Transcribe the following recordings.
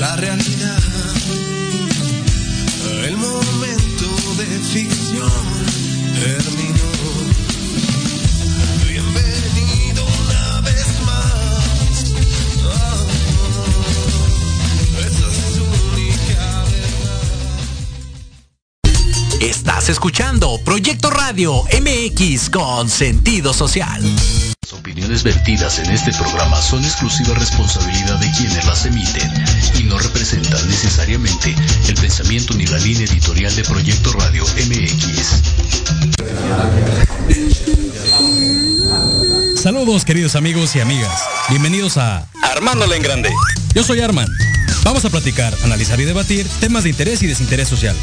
la realidad. El momento de ficción terminó. Bienvenido una vez más. Oh, esa es su única verdad. Estás escuchando Proyecto Radio MX con sentido social. Las opiniones vertidas en este programa son exclusiva responsabilidad de quienes las emiten y no representan necesariamente el pensamiento ni la línea editorial de Proyecto Radio MX. Saludos queridos amigos y amigas. Bienvenidos a Armándola en grande. Yo soy Arman. Vamos a platicar, analizar y debatir temas de interés y desinterés social.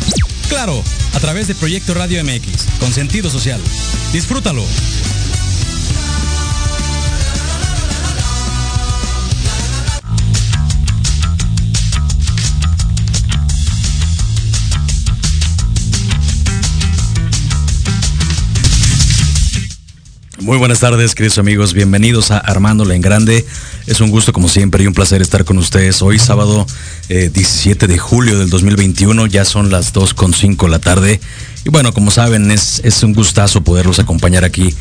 Claro, a través de Proyecto Radio MX, con sentido social. Disfrútalo. Muy buenas tardes, queridos amigos. Bienvenidos a Armándola en Grande. Es un gusto, como siempre, y un placer estar con ustedes. Hoy, sábado eh, 17 de julio del 2021, ya son las 2.5 de la tarde. Y bueno, como saben, es, es un gustazo poderlos acompañar aquí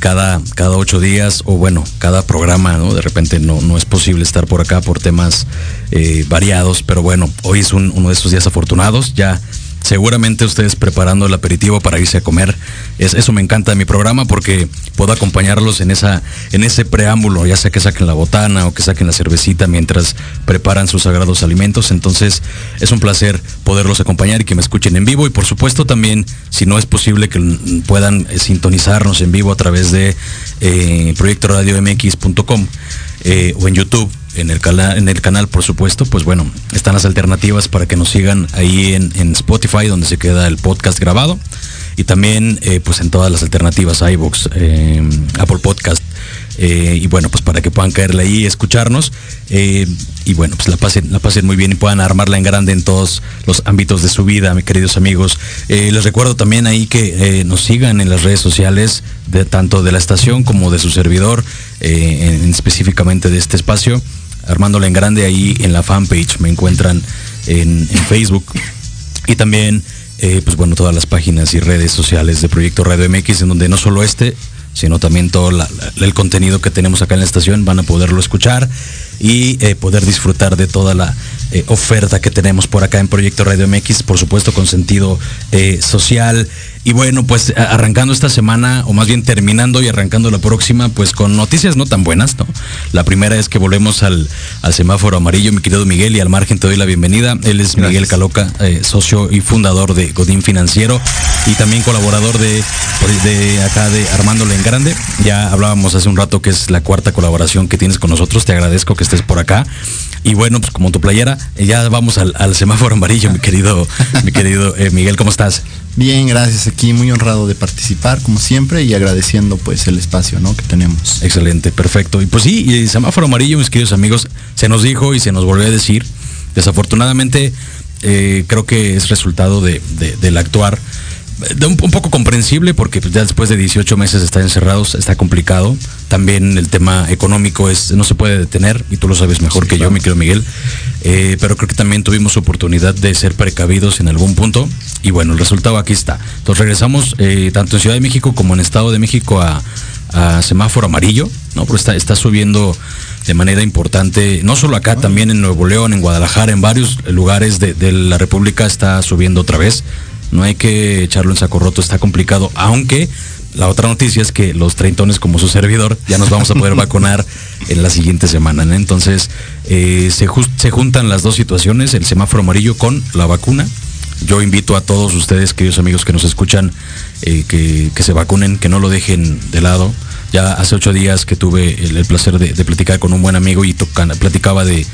cada, cada ocho días, o bueno, cada programa, ¿no? De repente no, no es posible estar por acá por temas eh, variados, pero bueno, hoy es un- uno de estos días afortunados. Ya seguramente ustedes preparando el aperitivo para irse a comer. Es, eso me encanta de mi programa porque puedo acompañarlos en esa, en ese preámbulo, ya sea que saquen la botana o que saquen la cervecita mientras preparan sus sagrados alimentos. Entonces, es un placer poderlos acompañar y que me escuchen en vivo. Y por supuesto también, si no es posible que puedan eh, sintonizarnos en vivo a través de eh, proyectoradiomx.com eh, o en YouTube, en el, cala- en el canal, por supuesto, pues bueno, están las alternativas para que nos sigan ahí en, en Spotify, donde se queda el podcast grabado, y también eh, pues en todas las alternativas, iVoox, eh, Apple Podcast, eh, y bueno, pues para que puedan caerle ahí y escucharnos, eh, y bueno, pues la pasen, la pasen muy bien y puedan armarla en grande en todos los ámbitos de su vida, mis queridos amigos. Les recuerdo también ahí que nos sigan en las redes sociales, tanto de la estación como de su servidor, en- específicamente de este espacio. Armándola en grande ahí en la fanpage, me encuentran en, Facebook. Y también, eh, pues bueno, todas las páginas y redes sociales de Proyecto Radio MX, en donde no solo este, sino también todo el contenido que tenemos acá en la estación, van a poderlo escuchar y eh, poder disfrutar de toda la eh, oferta que tenemos por acá en Proyecto Radio MX, por supuesto con sentido eh, social. Y bueno, pues arrancando esta semana, o más bien terminando y arrancando la próxima, pues con noticias no tan buenas, ¿no? La primera es que volvemos al, al semáforo amarillo, mi querido Miguel, y al margen te doy la bienvenida. Él es Miguel Caloca, eh, socio y fundador de Godín Financiero y también colaborador de, de acá de Armándole en Grande. Ya hablábamos hace un rato que es la cuarta colaboración que tienes con nosotros. Te agradezco que estés por acá. Y bueno, pues como tu playera, eh, ya vamos al, al semáforo amarillo, mi querido, mi querido eh, Miguel, ¿cómo estás? Bien, gracias. Aquí muy honrado de participar, como siempre, y agradeciendo pues el espacio ¿no? que tenemos. Excelente, perfecto. Y pues sí, y el semáforo amarillo, mis queridos amigos, se nos dijo y se nos volvió a decir. Desafortunadamente, eh, creo que es resultado de, de- del actuar. Un, un poco comprensible porque pues, ya después de 18 meses de estar encerrados está complicado. También el tema económico es no se puede detener y tú lo sabes mejor Sí, que yo, mi querido Miguel. Eh, pero creo que también tuvimos oportunidad de ser precavidos en algún punto y bueno, el resultado aquí está. Entonces regresamos eh, tanto en Ciudad de México como en Estado de México a, a semáforo amarillo, ¿no? Pero está, está subiendo de manera importante, no solo acá, también en Nuevo León, en Guadalajara, en varios lugares de, de la República está subiendo otra vez. No hay que echarlo en saco roto, está complicado, aunque la otra noticia es que los treintones como su servidor ya nos vamos a poder vacunar en la siguiente semana. Entonces eh, se, se juntan las dos situaciones, el semáforo amarillo con la vacuna. Yo invito a todos ustedes, queridos amigos que nos escuchan, eh, que, se vacunen, que no lo dejen de lado. Ya hace ocho días que tuve el, placer de, platicar con un buen amigo y platicaba de,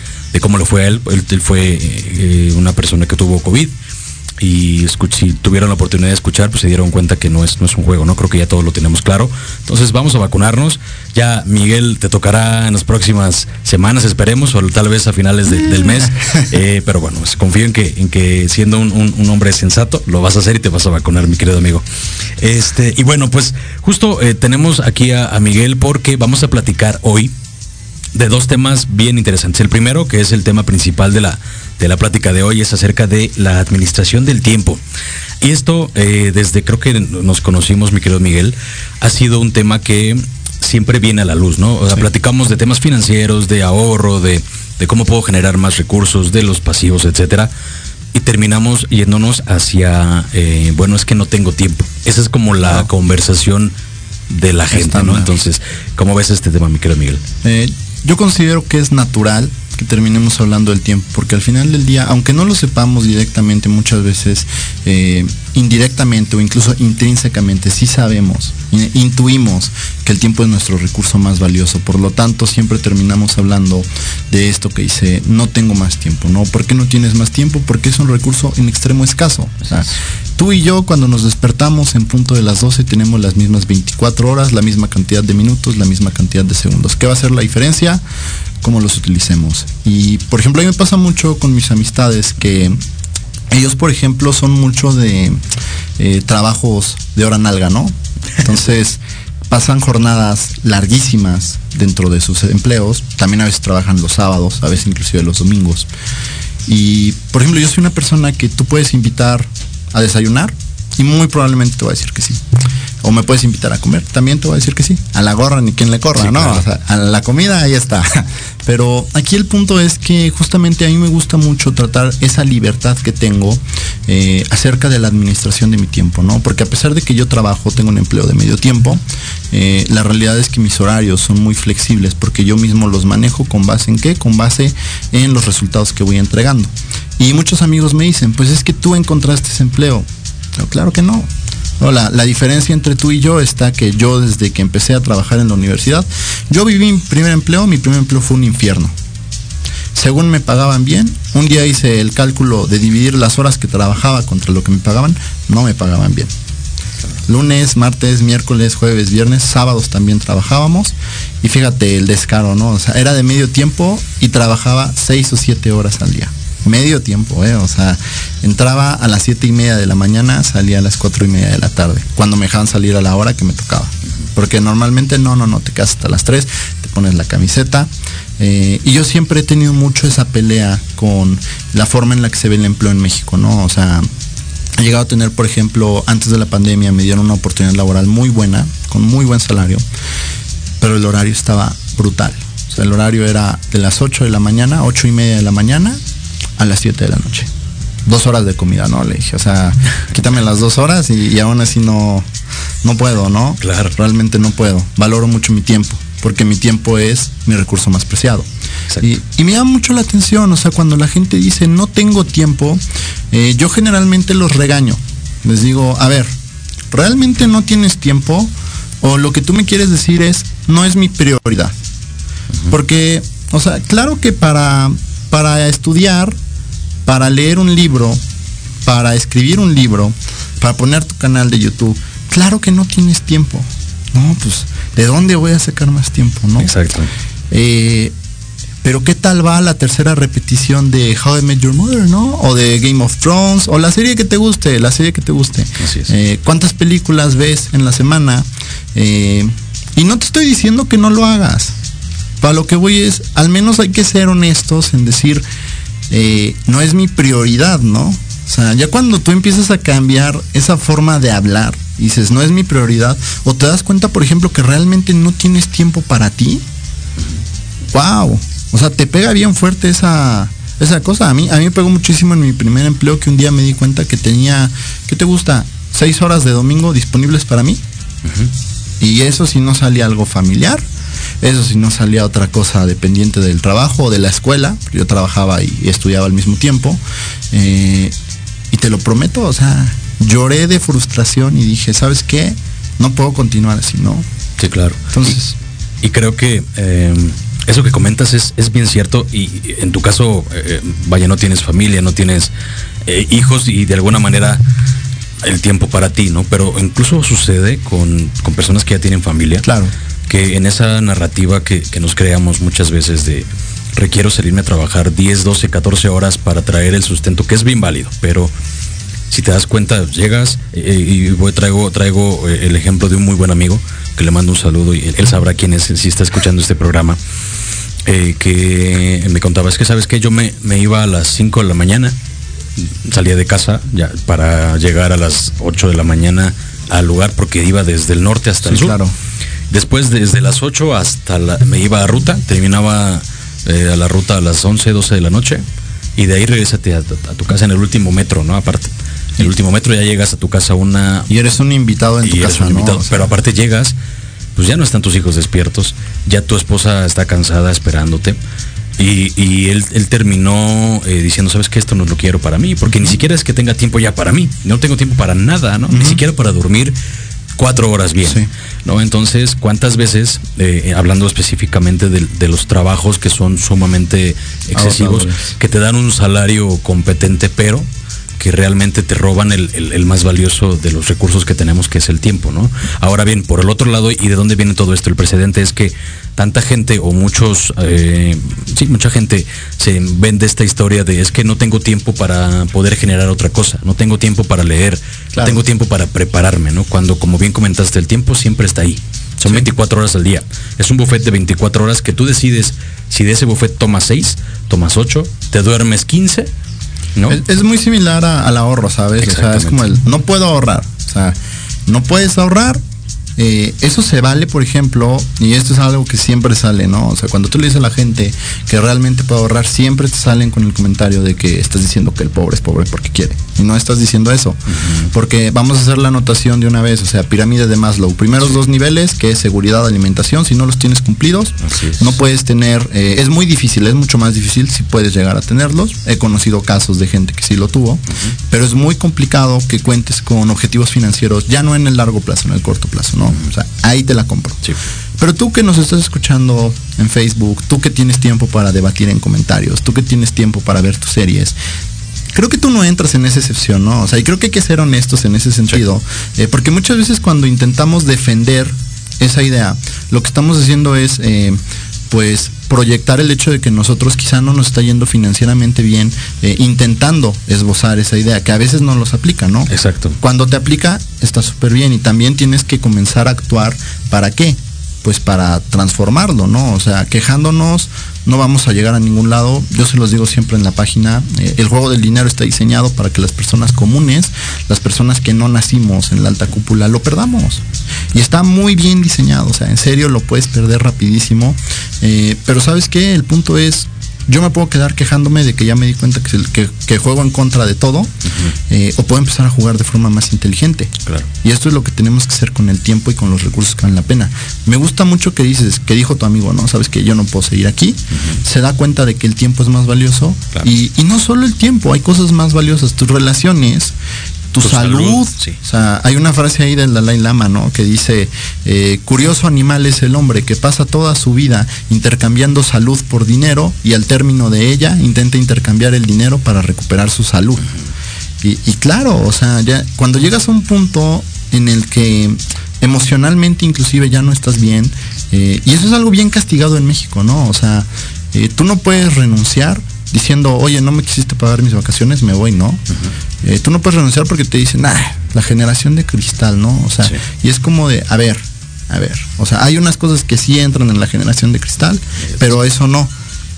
cómo le fue a él. Él, él fue eh, una persona que tuvo COVID y escuch- si tuvieron la oportunidad de escuchar, pues se dieron cuenta que no es, no es un juego, ¿no? Creo que ya todos lo tenemos claro. Entonces vamos a vacunarnos. Ya Miguel te tocará en las próximas semanas, esperemos, o tal vez a finales de- del mes. Eh, pero bueno, pues confío en que, en que siendo un, un- un hombre sensato, lo vas a hacer y te vas a vacunar, mi querido amigo. Este, y bueno, pues justo eh, tenemos aquí a, a Miguel porque vamos a platicar hoy de dos temas bien interesantes. El primero, que es el tema principal de la, de la plática de hoy, es acerca de la administración del tiempo. Y esto, eh, desde creo que nos conocimos, mi querido Miguel, ha sido un tema que siempre viene a la luz, ¿no? O sea, Sí. platicamos de temas financieros, de ahorro, de, de cómo puedo generar más recursos, de los pasivos, etcétera. Y terminamos yéndonos hacia, eh, bueno, es que no tengo tiempo. Esa es como la No. conversación de la gente, ¿no? Entonces, ¿cómo ves este tema, mi querido Miguel? Eh, yo considero que es natural que terminemos hablando del tiempo, porque al final del día, aunque no lo sepamos directamente, muchas veces eh, indirectamente o incluso intrínsecamente, sí sabemos, in- intuimos que el tiempo es nuestro recurso más valioso. Por lo tanto, siempre terminamos hablando de esto que dice, no tengo más tiempo, ¿no? ¿Por qué no tienes más tiempo? Porque es un recurso en extremo escaso. O sea, tú y yo cuando nos despertamos en punto de las 12 tenemos las mismas 24 horas, la misma cantidad de minutos, la misma cantidad de segundos. ¿Qué va a ser la diferencia? Cómo los utilicemos. Y por ejemplo, a mí me pasa mucho con mis amistades que ellos, por ejemplo, son mucho de eh, trabajos de hora nalga, ¿no? Entonces, pasan jornadas larguísimas dentro de sus empleos. También a veces trabajan los sábados, a veces inclusive los domingos. Y, por ejemplo, yo soy una persona que tú puedes invitar a desayunar y muy probablemente te voy a decir que sí. O me puedes invitar a comer, también te voy a decir que sí. A la gorra ni quien le corra, Sí, ¿no? claro. O sea, a la comida ahí está. Pero aquí el punto es que justamente a mí me gusta mucho tratar esa libertad que tengo eh, acerca de la administración de mi tiempo, ¿no? Porque a pesar de que yo trabajo, tengo un empleo de medio tiempo, eh, la realidad es que mis horarios son muy flexibles porque yo mismo los manejo con base en qué? Con base en los resultados que voy entregando. Y muchos amigos me dicen, pues es que tú encontraste ese empleo. Pero claro que no. No, la, la diferencia entre tú y yo está que yo desde que empecé a trabajar en la universidad, yo viví mi primer empleo, mi primer empleo fue un infierno. Según me pagaban bien, un día hice el cálculo de dividir las horas que trabajaba contra lo que me pagaban, no me pagaban bien. Lunes, martes, miércoles, jueves, viernes, sábados también trabajábamos. Y fíjate el descaro, ¿no? O sea, era de medio tiempo y trabajaba seis o siete horas al día. Medio tiempo, ¿eh? O sea, entraba a las siete y media de la mañana, salía a las cuatro y media de la tarde. Cuando me dejaban salir a la hora que me tocaba. Porque normalmente no, no, no, te quedas hasta las 3, te pones la camiseta. eh, y yo siempre he tenido mucho esa pelea con la forma en la que se ve el empleo en México, ¿no? O sea, he llegado a tener, por ejemplo, antes de la pandemia me dieron una oportunidad laboral muy buena, con muy buen salario, pero el horario estaba brutal. O sea, el horario era de las 8 de la mañana, 8 y media de la mañana, a las 7 de la noche. Dos horas de comida, ¿no? Le dije, o sea, quítame las dos horas y, y aún así no, no puedo, ¿no? Claro. Realmente no puedo. Valoro mucho mi tiempo, porque mi tiempo es mi recurso más preciado. Y, y me llama mucho la atención, o sea, cuando la gente dice no tengo tiempo, eh, yo generalmente los regaño. Les digo, a ver, ¿realmente no tienes tiempo? O lo que tú me quieres decir es, no es mi prioridad. Porque, o sea, claro que para, para estudiar, para leer un libro, para escribir un libro, para poner tu canal de YouTube, claro que no tienes tiempo. No, pues, ¿de dónde voy a sacar más tiempo, no? Exacto. Eh, pero ¿qué tal va la tercera repetición de How I Met Your Mother, no? O de Game of Thrones, o la serie que te guste, la serie que te guste. Así es. Eh, ¿Cuántas películas ves en la semana? Eh, y no te estoy diciendo que no lo hagas. Para lo que voy es, al menos hay que ser honestos en decir, eh, no es mi prioridad, ¿no? O sea, ya cuando tú empiezas a cambiar esa forma de hablar, y dices, no es mi prioridad, o te das cuenta, por ejemplo, que realmente no tienes tiempo para ti, wow. O sea, te pega bien fuerte esa, esa cosa. A mí, a mí me pegó muchísimo en mi primer empleo que un día me di cuenta que tenía, ¿qué te gusta? Seis horas de domingo disponibles para mí. Y eso si no salía algo familiar. Eso si no salía otra cosa dependiente del trabajo o de la escuela. Yo trabajaba y estudiaba al mismo tiempo. Eh, y te lo prometo, o sea, lloré de frustración y dije, ¿sabes qué? No puedo continuar así, ¿no? Sí, claro. Entonces, Y, y creo que eh, eso que comentas es, es bien cierto y en tu caso, eh, vaya, no tienes familia, no tienes hijos y de alguna manera el tiempo para ti, ¿no? Pero incluso sucede con, con personas que ya tienen familia. Claro. Que en esa narrativa que, que nos creamos muchas veces de requiero salirme a trabajar 10, 12, 14 horas para traer el sustento, que es bien válido, pero si te das cuenta, llegas eh, y voy, traigo, traigo eh, el ejemplo de un muy buen amigo que le mando un saludo y él, él sabrá quién es si está escuchando este programa. eh, que me contaba, es que sabes que yo me, me iba a las 5 de la mañana, salía de casa ya para llegar a las 8 de la mañana al lugar porque iba desde el norte hasta Sí, el sur. claro. Después desde las 8 hasta la, me iba a ruta, terminaba eh, a la ruta a las 11, 12 de la noche y de ahí regresate a, a tu casa en el último metro, ¿no? Aparte, en el último metro ya llegas a tu casa una Y eres un invitado en y tu eres casa, un ¿no? invitado, O sea, pero aparte llegas, pues ya no están tus hijos despiertos, ya tu esposa está cansada esperándote. Y, y él, él terminó eh, diciendo, sabes que esto no lo quiero para mí, porque ni siquiera es que tenga tiempo ya para mí, no tengo tiempo para nada, ¿no? Ni siquiera para dormir cuatro horas bien, Sí. ¿no? Entonces, ¿cuántas veces, eh, hablando específicamente de, de los trabajos que son sumamente excesivos, que te dan un salario competente, pero que realmente te roban el, el- el más valioso de los recursos que tenemos, que es el tiempo, ¿no? Ahora bien, por el otro lado, ¿y de dónde viene todo esto? El precedente es que tanta gente o muchos, eh, sí, mucha gente se vende esta historia de es que no tengo tiempo para poder generar otra cosa, no tengo tiempo para leer, no tengo tiempo para prepararme, ¿no? Cuando, como bien comentaste, el tiempo siempre está ahí. Son 24 horas al día. Es un buffet de 24 horas que tú decides si de ese buffet tomas 6, tomas 8, te duermes 15, ¿no? Es, es muy similar a- al ahorro, ¿sabes? O sea, es como el, no puedo ahorrar. O sea, no puedes ahorrar. Eh, eso se vale, por ejemplo, y esto es algo que siempre sale, ¿no? O sea, cuando tú le dices a la gente que realmente puede ahorrar, siempre te salen con el comentario de que estás diciendo que el pobre es pobre porque quiere. Y no estás diciendo eso. Porque vamos a hacer la anotación de una vez, o sea, pirámide de Maslow. Primeros dos niveles, que es seguridad, alimentación, si no los tienes cumplidos, no puedes tener, eh, es muy difícil, es mucho más difícil si puedes llegar a tenerlos. He conocido casos de gente que sí lo tuvo, pero es muy complicado que cuentes con objetivos financieros, ya no en el largo plazo, en el corto plazo, ¿no? O sea, ahí te la compro. Sí. Pero tú que nos estás escuchando en Facebook, tú que tienes tiempo para debatir en comentarios, tú que tienes tiempo para ver tus series, creo que tú no entras en esa excepción, ¿no? O sea, y creo que hay que ser honestos en ese sentido, eh, porque muchas veces cuando intentamos defender esa idea, lo que estamos haciendo es, eh, pues, proyectar el hecho de que nosotros quizá no nos está yendo financieramente bien, eh, intentando esbozar esa idea, que a veces no los aplica, ¿no? Exacto. Cuando te aplica, está súper bien y también tienes que comenzar a actuar. ¿Para qué? Pues para transformarlo, ¿no? O sea, quejándonos no vamos a llegar a ningún lado. Yo se los digo siempre en la página, eh, el juego del dinero está diseñado para que las personas comunes, las personas que no nacimos en la alta cúpula, lo perdamos. Y está muy bien diseñado, o sea, en serio lo puedes perder rapidísimo. Eh, pero sabes qué, el punto es, yo me puedo quedar quejándome de que ya me di cuenta que, que- que juego en contra de todo, eh, o puedo empezar a jugar de forma más inteligente. Claro. Y esto es lo que tenemos que hacer con el tiempo y con los recursos que valen la pena. Me gusta mucho que dices, que dijo tu amigo, ¿no? Sabes que yo no puedo seguir aquí. Se da cuenta de que el tiempo es más valioso. Claro. Y, y no solo el tiempo, hay cosas más valiosas. Tus relaciones, tu, Tu salud. salud, sí. O sea, hay una frase ahí del Dalai Lama, ¿no? Que dice, eh, curioso animal es el hombre que pasa toda su vida intercambiando salud por dinero y al término de ella intenta intercambiar el dinero para recuperar su salud. Y, y claro, o sea, ya cuando llegas a un punto en el que emocionalmente inclusive ya no estás bien, eh, y eso es algo bien castigado en México, ¿no? O sea, eh, tú no puedes renunciar diciendo, oye, no me quisiste pagar mis vacaciones, me voy, ¿no? Eh, tú no puedes renunciar porque te dicen, ah, la generación de cristal, ¿no? O sea, Sí. y es como de, a ver, a ver, o sea, hay unas cosas que sí entran en la generación de cristal, pero eso no.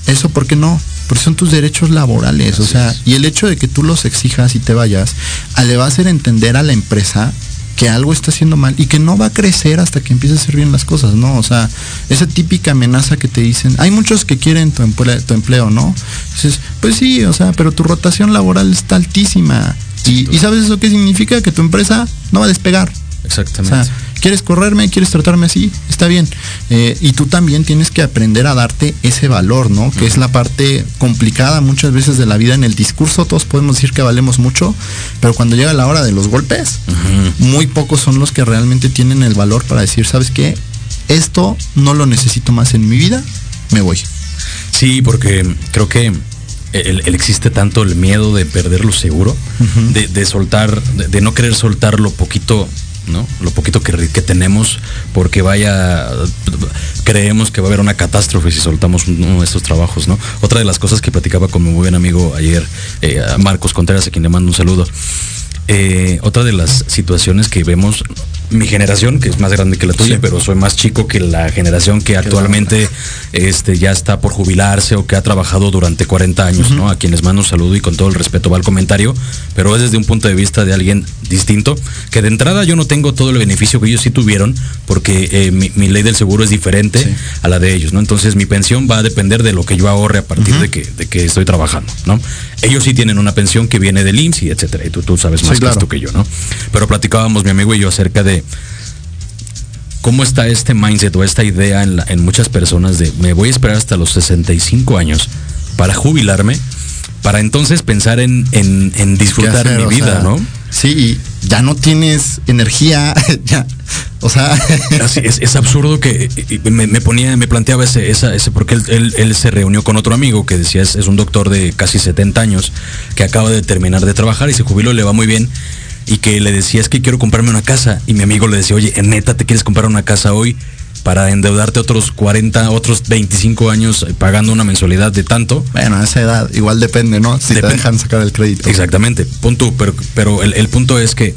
¿Eso por qué no? Porque son tus derechos laborales, o sea, es. y el hecho de que tú los exijas y te vayas, a- le va a hacer entender a la empresa que algo está haciendo mal y que no va a crecer hasta que empiece a hacer bien las cosas, ¿no? O sea, esa típica amenaza que te dicen, hay muchos que quieren tu empleo, tu empleo ¿no? Dices, pues sí, o sea, pero tu rotación laboral está altísima. Y, y ¿sabes eso qué significa? Que tu empresa no va a despegar. O Exactamente. sea, ¿quieres correrme? ¿Quieres tratarme así? Está bien. Eh, y tú también tienes que aprender a darte ese valor, ¿no? Que es la parte complicada muchas veces de la vida. En el discurso todos podemos decir que valemos mucho, pero cuando llega la hora de los golpes, muy pocos son los que realmente tienen el valor para decir, ¿sabes qué? Esto no lo necesito más en mi vida, me voy. Sí, porque creo que el, el- existe tanto el miedo de perder lo seguro, de, de soltar, de, de no querer soltar lo poquito, ¿no? Lo poquito que, tenemos, porque vaya, creemos que va a haber una catástrofe si soltamos uno de estos trabajos, ¿no? Otra de las cosas que platicaba con mi buen amigo ayer, eh, Marcos Contreras, a quien le mando un saludo. eh, otra de las situaciones que vemos mi generación, que es más grande que la tuya, Sí. pero soy más chico que la generación que actualmente este, ya está por jubilarse o que ha trabajado durante 40 años, ¿no? A quienes mando un saludo y con todo el respeto va el comentario, pero es desde un punto de vista de alguien distinto, que de entrada yo no tengo todo el beneficio que ellos sí tuvieron, porque eh, mi, mi ley del seguro es diferente Sí. a la de ellos, ¿no? Entonces mi pensión va a depender de lo que yo ahorre a partir de, que, de que estoy trabajando, ¿no? Ellos sí tienen una pensión que viene del IMSS y etcétera, y tú, tú sabes Sí, más que esto que yo, ¿no? Pero platicábamos mi amigo y yo acerca de cómo está este mindset o esta idea en, la- en muchas personas de me voy a esperar hasta los 65 años para jubilarme, para entonces pensar en, en- en ¿Qué disfrutar hacer? mi vida, sea, ¿no? Sí, y ya no tienes energía, ya, o sea, Así es, es absurdo que me, me ponía, me planteaba ese, esa, ese porque él, él- él se reunió con otro amigo que decía es, es un doctor de casi 70 años que acaba de terminar de trabajar y se jubiló, le va muy bien y que le decía es que quiero comprarme una casa y mi amigo le decía, oye, neta, ¿te quieres comprar una casa hoy? para endeudarte otros 40, otros 25 años eh, pagando una mensualidad de tanto. bueno, a esa edad igual depende, ¿no? Si Depende. te dejan sacar el crédito. Exactamente, punto. Pero, pero el, el punto es que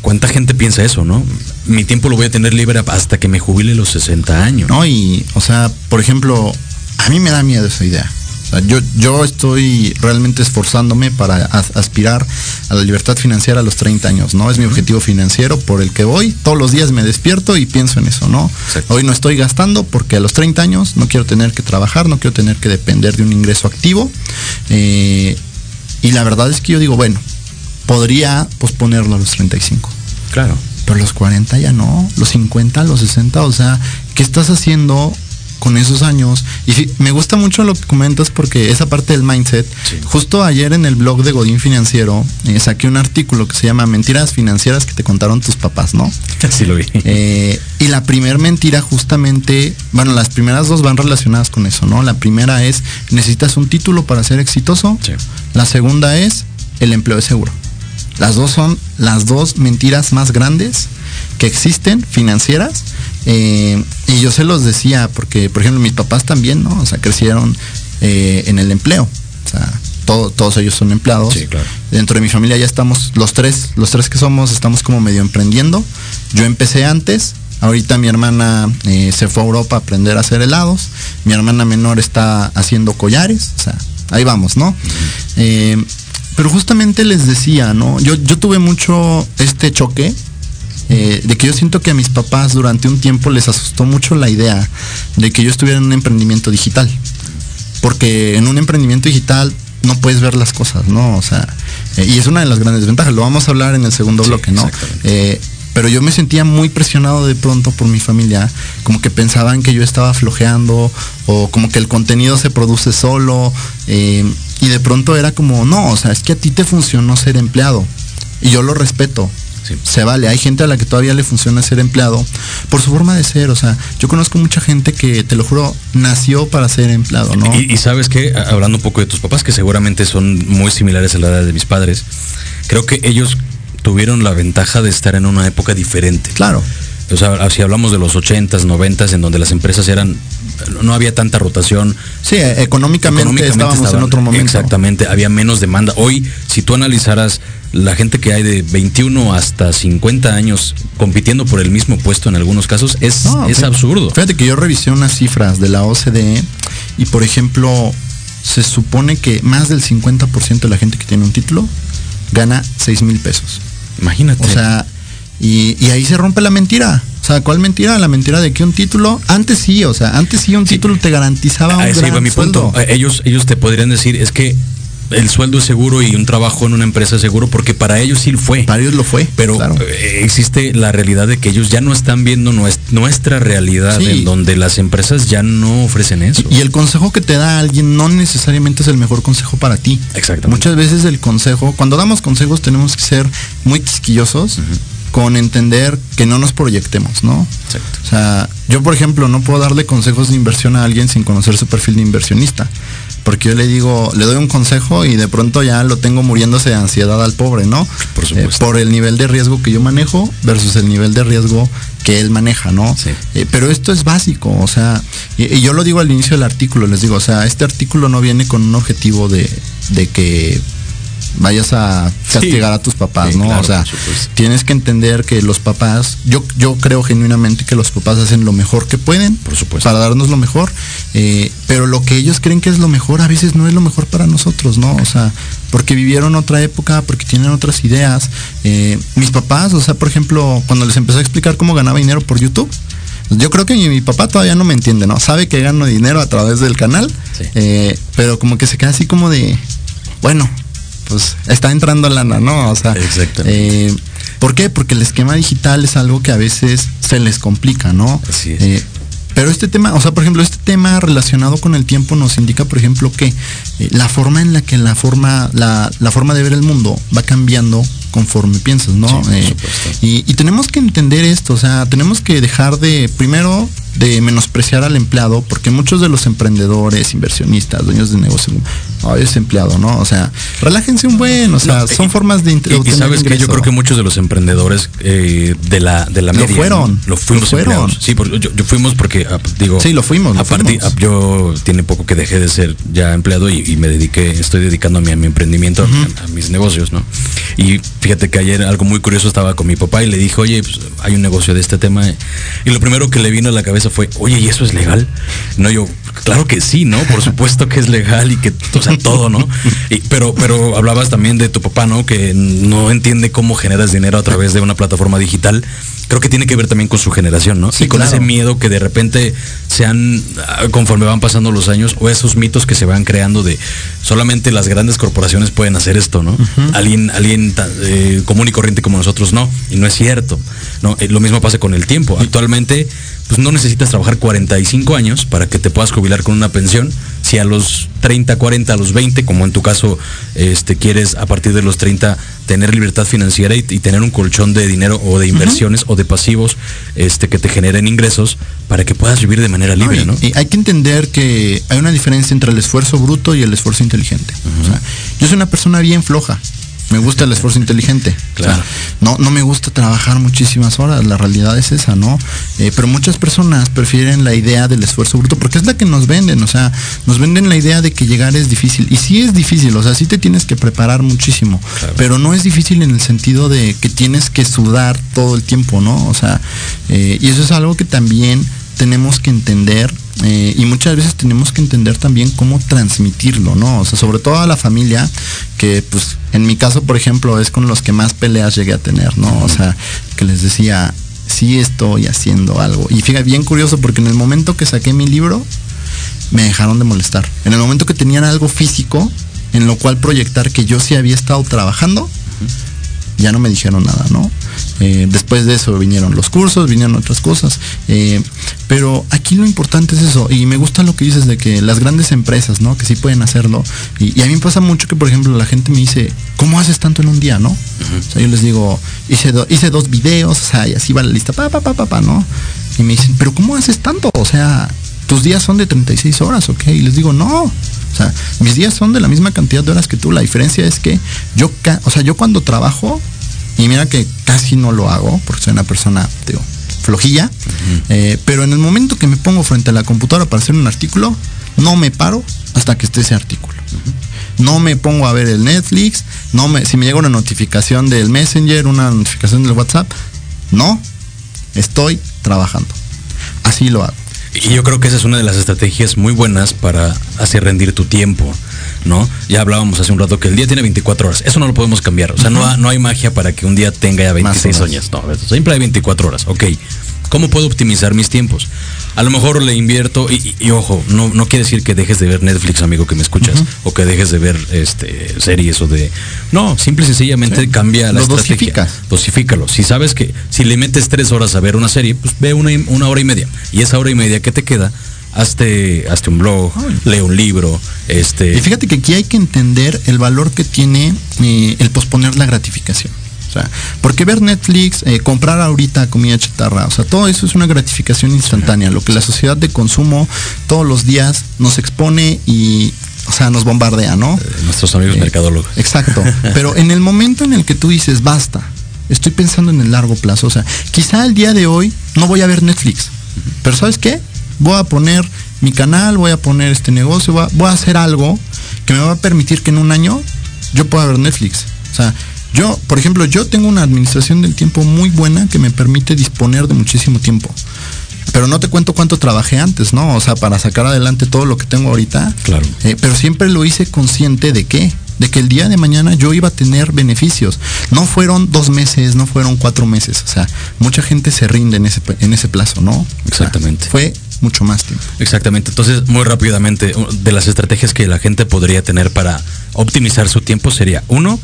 cuánta gente piensa eso, ¿no? Mi tiempo lo voy a tener libre hasta que me jubile los 60 años. ¿no? Y, o sea, por ejemplo, a mí me da miedo esa idea. O sea, yo, yo estoy realmente esforzándome para as- aspirar a la libertad financiera a los 30 años, ¿no? Es mi objetivo financiero por el que voy. Todos los días me despierto y pienso en eso, ¿no? Exacto. Hoy no estoy gastando porque a los 30 años no quiero tener que trabajar, no quiero tener que depender de un ingreso activo. Eh, y la verdad es que yo digo, bueno, podría posponerlo a los 35. Claro. Pero los 40 ya no, los 50, los 60, o sea, ¿qué estás haciendo con esos años? Y sí, me gusta mucho lo que comentas porque esa parte del mindset, Sí. justo ayer en el blog de Godín Financiero eh, saqué un artículo que se llama Mentiras financieras que te contaron tus papás, ¿no? Sí lo vi. Eh, y la primera mentira justamente, bueno, las primeras dos van relacionadas con eso, ¿no? La primera es, necesitas un título para ser exitoso. Sí. La segunda es, el empleo es seguro. Las dos son las dos mentiras más grandes que existen, financieras. Eh, y yo se los decía, porque, por ejemplo, mis papás también, ¿no? O sea, crecieron eh, en el empleo. O sea, todo- todos ellos son empleados. Sí, claro. Dentro de mi familia ya estamos, los tres, los tres que somos, estamos como medio emprendiendo. Yo empecé antes. Ahorita mi hermana eh, se fue a Europa a aprender a hacer helados. Mi hermana menor está haciendo collares. O sea, ahí vamos, ¿no? Eh, pero justamente les decía, ¿no? Yo, yo tuve mucho este choque eh, de que yo siento que a mis papás durante un tiempo les asustó mucho la idea de que yo estuviera en un emprendimiento digital. Porque en un emprendimiento digital no puedes ver las cosas, ¿no? O sea, eh, y es una de las grandes ventajas. Lo vamos a hablar en el segundo Sí, bloque, ¿no? Eh, pero yo me sentía muy presionado de pronto por mi familia, como que pensaban que yo estaba flojeando o como que el contenido se produce solo eh, y de pronto era como, no, o sea, es que a ti te funcionó ser empleado y yo lo respeto. Sí. Se vale, hay gente a la que todavía le funciona ser empleado por su forma de ser, o sea, yo conozco mucha gente que, te lo juro, nació para ser empleado, ¿no? Y, y sabes que, hablando un poco de tus papás, que seguramente son muy similares a la edad de mis padres, creo que ellos tuvieron la ventaja de estar en una época diferente. Claro. O sea, si hablamos de los 80s, 90s, en donde las empresas eran, no había tanta rotación. Sí, eh, económicamente, estábamos en otro momento. Exactamente, había menos demanda. Hoy, si tú analizaras la gente que hay de 21 hasta 50 años compitiendo por el mismo puesto en algunos casos, es, No, es fíjate- absurdo. Fíjate que yo revisé unas cifras de la OCDE y, por ejemplo, se supone que más del 50% de la gente que tiene un título gana 6 mil pesos. Imagínate. O sea, y, y ahí se rompe la mentira. O sea, ¿cuál mentira? La mentira de que un título, antes sí, o sea, antes sí un Sí. título te garantizaba un A ese gran iba mi sueldo. punto. Eh, Ellos, ellos te podrían decir, es que el sueldo es seguro y un trabajo en una empresa es seguro, porque para ellos sí fue. Para ellos lo fue. Pero claro. eh, existe la realidad de que ellos ya no están viendo nues- nuestra realidad, Sí. en donde las empresas ya no ofrecen eso. Y el consejo que te da alguien no necesariamente es el mejor consejo para ti. Exactamente. Muchas veces el consejo, cuando damos consejos tenemos que ser muy quisquillosos con entender que no nos proyectemos, ¿no? Exacto. O sea, yo por ejemplo no puedo darle consejos de inversión a alguien sin conocer su perfil de inversionista. Porque yo le digo, le doy un consejo y de pronto ya lo tengo muriéndose de ansiedad al pobre, ¿no? Por supuesto. Eh, por el nivel de riesgo que yo manejo versus el nivel de riesgo que él maneja, ¿no? Sí. Eh, pero esto es básico, o sea, y, y yo lo digo al inicio del artículo, les digo, o sea, este artículo no viene con un objetivo de, de que vayas a castigar a tus papás, Sí, ¿no? claro, o sea, tienes que entender que los papás, yo, yo creo genuinamente que los papás hacen lo mejor que pueden Por supuesto. para darnos lo mejor, eh, pero lo que ellos creen que es lo mejor a veces no es lo mejor para nosotros, ¿no? O sea, porque vivieron otra época, porque tienen otras ideas. Eh, mis papás, o sea, por ejemplo, cuando les empecé a explicar cómo ganaba dinero por YouTube, yo creo que mi, mi papá todavía no me entiende, ¿no? Sabe que gano dinero a través del canal, Sí. eh, pero como que se queda así como de, bueno, pues está entrando lana, ¿no? O sea, Exactamente. eh, ¿por qué? Porque el esquema digital es algo que a veces se les complica, ¿no? Así es. Eh, pero este tema, o sea, por ejemplo, este tema relacionado con el tiempo nos indica, por ejemplo, que eh, la forma en la que la forma, la, la forma de ver el mundo va cambiando conforme piensas, ¿no? Sí, Eh, y, y tenemos que entender esto, o sea, tenemos que dejar de, primero, de menospreciar al empleado, porque muchos de los emprendedores, inversionistas, dueños de negocio, ay, es empleado, ¿no? O sea, relájense un buen, o sea, No, son y- formas de Y, y sabes que yo creo que muchos de los emprendedores eh, de la de la Lo media fueron, lo fuimos lo fueron. empleados. Sí, yo, yo fuimos porque ah, digo Sí, lo fuimos, lo a partir- fuimos. ah, yo tiene poco que dejé de ser ya empleado y, y me dediqué, estoy dedicándome a mi emprendimiento, a, a mis negocios, ¿no? Y fíjate que ayer algo muy curioso estaba con mi papá y le dije, oye, pues, hay un negocio de este tema y lo primero que le vino a la cabeza fue, oye, ¿y eso es legal? No, yo, claro que sí, ¿no? Por supuesto que es legal y que, o sea, todo, ¿no? Y- pero, pero hablabas también de tu papá, ¿no? Que no entiende cómo generas dinero a través de una plataforma digital. Creo que tiene que ver también con su generación, ¿no? Sí, y con claro. ese miedo que de repente se han, ah, conforme van pasando los años, o esos mitos que se van creando de solamente las grandes corporaciones pueden hacer esto, ¿no? Alguien, alguien eh, común y corriente como nosotros no, y no es cierto. ¿no? Eh, lo mismo pasa con el tiempo. Actualmente, pues no necesitas trabajar 45 años para que te puedas jubilar con una pensión. Si a los 30, 40, a los 20, como en tu caso, este, quieres a partir de los 30 tener libertad financiera y, y tener un colchón de dinero o de inversiones o de pasivos este, que te generen ingresos para que puedas vivir de manera libre, ¿no? Y hay que entender que hay una diferencia entre el esfuerzo bruto y el esfuerzo inteligente. O sea, yo soy una persona bien floja. Me gusta el esfuerzo inteligente. Claro. O sea, no, no me gusta trabajar muchísimas horas. La realidad es esa, ¿no? Eh, pero muchas personas prefieren la idea del esfuerzo bruto porque es la que nos venden. O sea, nos venden la idea de que llegar es difícil. Y sí es difícil. O sea, sí te tienes que preparar muchísimo. Claro. Pero no es difícil en el sentido de que tienes que sudar todo el tiempo, ¿no? O sea, eh, y eso es algo que también tenemos que entender eh, y muchas veces tenemos que entender también cómo transmitirlo, ¿no? O sea, sobre todo a la familia, que pues en mi caso, por ejemplo, es con los que más peleas llegué a tener, ¿no? O sea, que les decía, sí estoy haciendo algo. Y fíjate, bien curioso, porque en el momento que saqué mi libro, me dejaron de molestar. En el momento que tenían algo físico, en lo cual proyectar que yo sí había estado trabajando, ya no me dijeron nada, ¿no? Eh, después de eso vinieron los cursos, vinieron otras cosas. eh, pero aquí lo importante es eso, y me gusta lo que dices de que las grandes empresas, ¿no? Que sí pueden hacerlo. Y, y a mí me pasa mucho que, por ejemplo, la gente me dice, ¿cómo haces tanto en un día, no? O sea, yo les digo, hice, do- hice dos videos, o sea, y así va la lista, pa, pa, pa, pa, pa, ¿no? Y me dicen, ¿pero cómo haces tanto? O sea, tus días son de 36 horas, ¿ok? Y les digo, no. O sea, mis días son de la misma cantidad de horas que tú. La diferencia es que yo, o sea, yo cuando trabajo, y mira que casi no lo hago, porque soy una persona, digo, flojilla, eh, pero en el momento que me pongo frente a la computadora para hacer un artículo, no me paro hasta que esté ese artículo. No me pongo a ver el Netflix, no me, si me llega una notificación del Messenger, una notificación del WhatsApp, no, estoy trabajando. Así lo hago. Y yo creo que esa es una de las estrategias muy buenas para hacer rendir tu tiempo, ¿no? Ya hablábamos hace un rato que el día tiene 24 horas. Eso no lo podemos cambiar. O sea, no, no hay magia para que un día tenga ya 26 horas. años. No, siempre hay 24 horas. Ok. ¿Cómo puedo optimizar mis tiempos? A lo mejor le invierto, y, y- y ojo, no, no quiere decir que dejes de ver Netflix, amigo, que me escuchas, o que dejes de ver este series o de. No, simple y sencillamente cambia la Lo estrategia. Dosifícalo. Si sabes que si le metes tres horas a ver una serie, pues ve una, una hora y media. Y esa hora y media que te queda, hazte, hazte un blog, lee un libro, este. Y fíjate que aquí hay que entender el valor que tiene eh, el posponer la gratificación. O sea, porque ver Netflix, eh, comprar ahorita comida chatarra, o sea, todo eso es una gratificación instantánea, lo que la sociedad de consumo todos los días nos expone y, o sea, nos bombardea, ¿no? eh, nuestros amigos Eh, mercadólogos. Exacto. Pero en el momento en el que tú dices, basta, estoy pensando en el largo plazo, o sea, quizá el día de hoy no voy a ver Netflix, pero ¿sabes qué? Voy a poner mi canal, voy a poner este negocio, voy a, voy a hacer algo que me va a permitir que en un año yo pueda ver Netflix. O sea, yo, por ejemplo, yo tengo una administración del tiempo muy buena que me permite disponer de muchísimo tiempo. Pero no te cuento cuánto trabajé antes, ¿no? O sea, para sacar adelante todo lo que tengo ahorita. Claro. Eh, pero siempre lo hice consciente de qué? De que el día de mañana yo iba a tener beneficios. No fueron dos meses, no fueron cuatro meses. O sea, mucha gente se rinde en ese, en ese plazo, ¿no? O sea, Exactamente. fue mucho más tiempo. Exactamente. Entonces, muy rápidamente, de las estrategias que la gente podría tener para optimizar su tiempo sería, uno,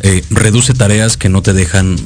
eh, reduce tareas que no te dejan eh,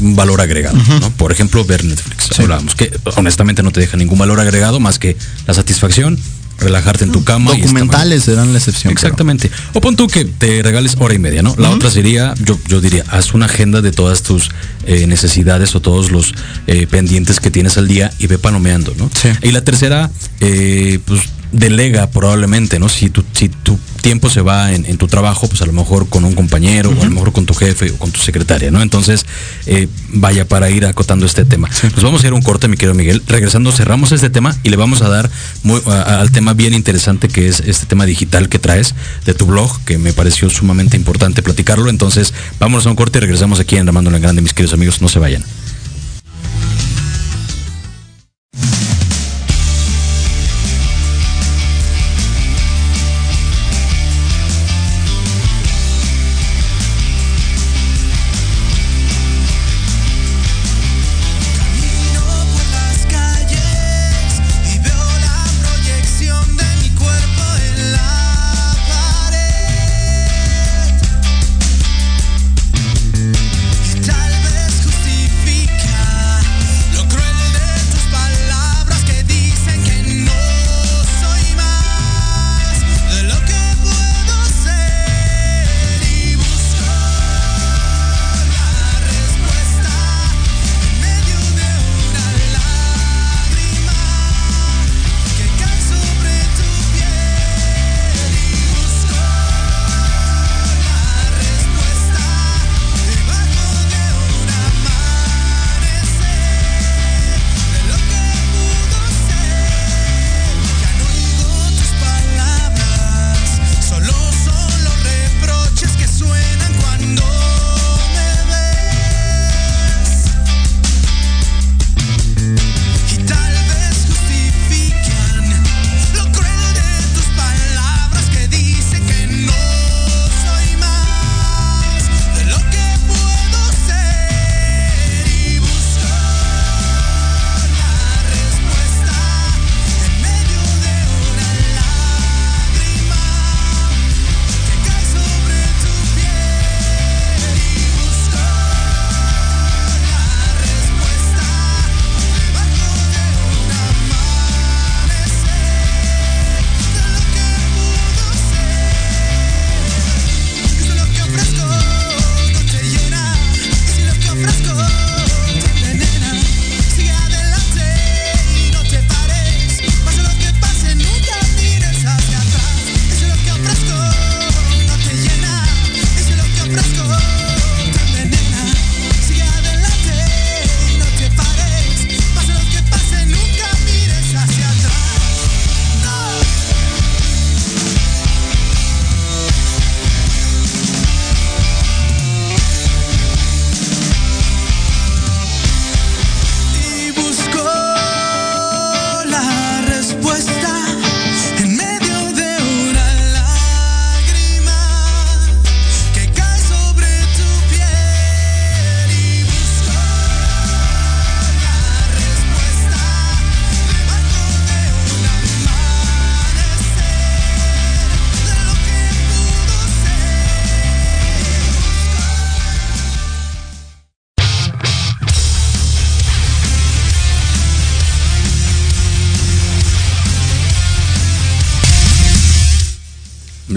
un valor agregado, ¿no? Por ejemplo, ver Netflix. Sí. Hablábamos que honestamente no te deja ningún valor agregado más que la satisfacción, relajarte en tu cama. Documentales serán la excepción. Exactamente. O pon tú que te regales hora y media, ¿no? La otra sería, yo, yo diría, haz una agenda de todas tus eh, necesidades o todos los eh, pendientes que tienes al día y ve panomeando, ¿no? Sí. Y la tercera, eh, pues delega probablemente, ¿no? Si tu, si tu tiempo se va en, en tu trabajo, pues a lo mejor con un compañero o a lo mejor con tu jefe o con tu secretaria, ¿no? Entonces, eh, vaya para ir acotando este tema. Nos vamos a ir a un corte, mi querido Miguel. Regresando, cerramos este tema y le vamos a dar muy- a- a- al tema bien interesante que es este tema digital que traes de tu blog, que me pareció sumamente importante platicarlo. Entonces, vámonos a un corte y regresamos aquí en Armando en Grande, mis queridos amigos. No se vayan.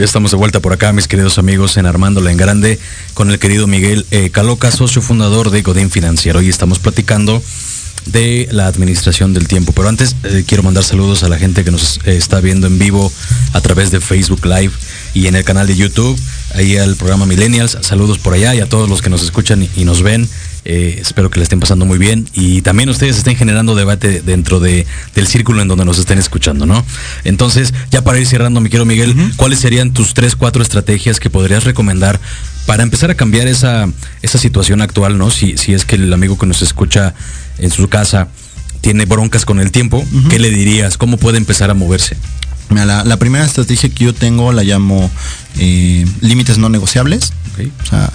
Estamos de vuelta por acá, mis queridos amigos, en Armándola en Grande, con el querido Miguel eh, Caloca, socio fundador de Godín Financiero. Hoy estamos platicando de la administración del tiempo. Pero antes eh, quiero mandar saludos a la gente que nos eh, está viendo en vivo a través de Facebook Live y en el canal de YouTube, ahí al programa Millennials. Saludos por allá y a todos los que nos escuchan y nos ven Eh, espero que le estén pasando muy bien y también ustedes estén generando debate dentro de, del círculo en donde nos estén escuchando, ¿no? Entonces, ya para ir cerrando, mi querido Miguel, ¿cuáles serían tus tres, cuatro estrategias que podrías recomendar para empezar a cambiar esa, esa situación actual, ¿no? Si, si es que el amigo que nos escucha en su casa tiene broncas con el tiempo, ¿qué le dirías? ¿Cómo puede empezar a moverse? Mira, la, la primera estrategia que yo tengo la llamo eh, límites no negociables. Ok. O sea,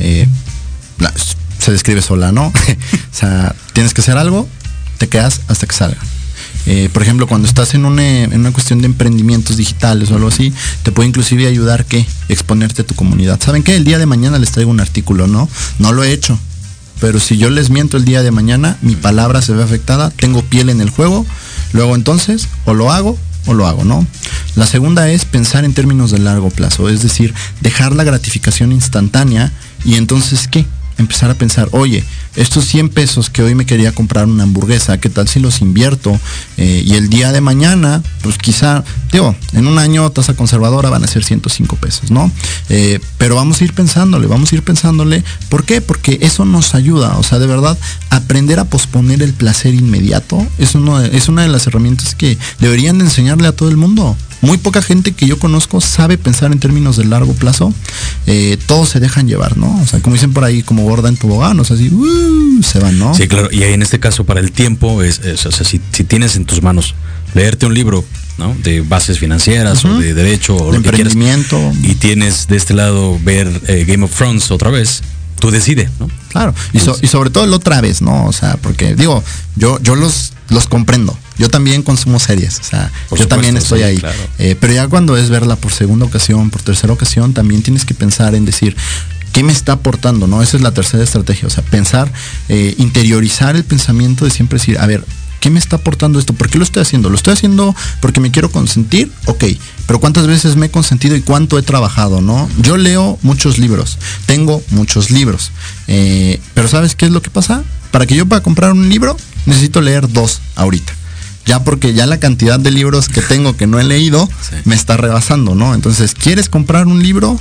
eh, la- se describe sola, ¿no? o sea, tienes que hacer algo, te quedas hasta que salga. Eh, por ejemplo, cuando estás en una, en una cuestión de emprendimientos digitales o algo así, te puede inclusive ayudar que exponerte a tu comunidad. ¿Saben qué? El día de mañana les traigo un artículo, ¿no? No lo he hecho. Pero si yo les miento el día de mañana, mi palabra se ve afectada, tengo piel en el juego, luego entonces o lo hago o lo hago, ¿no? La segunda es pensar en términos de largo plazo, es decir, dejar la gratificación instantánea y entonces ¿qué? Empezar a pensar, oye, estos 100 pesos que hoy me quería comprar una hamburguesa, ¿qué tal si los invierto? Eh, y el día de mañana, pues quizá, digo, en un año tasa conservadora van a ser 105 pesos, ¿no? Eh, pero vamos a ir pensándole, vamos a ir pensándole. ¿Por qué? Porque eso nos ayuda, o sea, de verdad, aprender a posponer el placer inmediato es, uno es una de las herramientas que deberían de enseñarle a todo el mundo. Muy poca gente que yo conozco sabe pensar en términos de largo plazo. Eh, todos se dejan llevar, ¿no? O sea, como dicen por ahí, como gorda en tobogán, o sea, así, ¡uh! se van, ¿no? Sí, claro. Y ahí en este caso, para el tiempo, es, es, o sea, si, si tienes en tus manos leerte un libro, ¿no? De bases financieras o de derecho o De lo que quieras, emprendimiento. Y tienes de este lado ver eh, Game of Thrones otra vez, tú decide, ¿no? Claro, y, so- y sobre todo la otra vez, ¿no? O sea, porque digo, yo, yo los, los comprendo. Yo también consumo series, o sea, Por yo supuesto, también estoy sí, ahí. claro. Eh, pero ya cuando es verla por segunda ocasión, por tercera ocasión, también tienes que pensar en decir, ¿qué me está aportando? ¿No? Esa es la tercera estrategia, o sea, pensar, eh, interiorizar el pensamiento de siempre decir, a ver, ¿qué me está aportando esto? ¿Por qué lo estoy haciendo? ¿Lo estoy haciendo porque me quiero consentir? Ok, pero ¿cuántas veces me he consentido y cuánto he trabajado, no? Yo leo muchos libros, tengo muchos libros, eh, pero ¿sabes qué es lo que pasa? Para que yo pueda comprar un libro, necesito leer dos ahorita. Ya porque ya la cantidad de libros que tengo que no he leído Sí. me está rebasando, ¿no? Entonces, ¿quieres comprar un libro?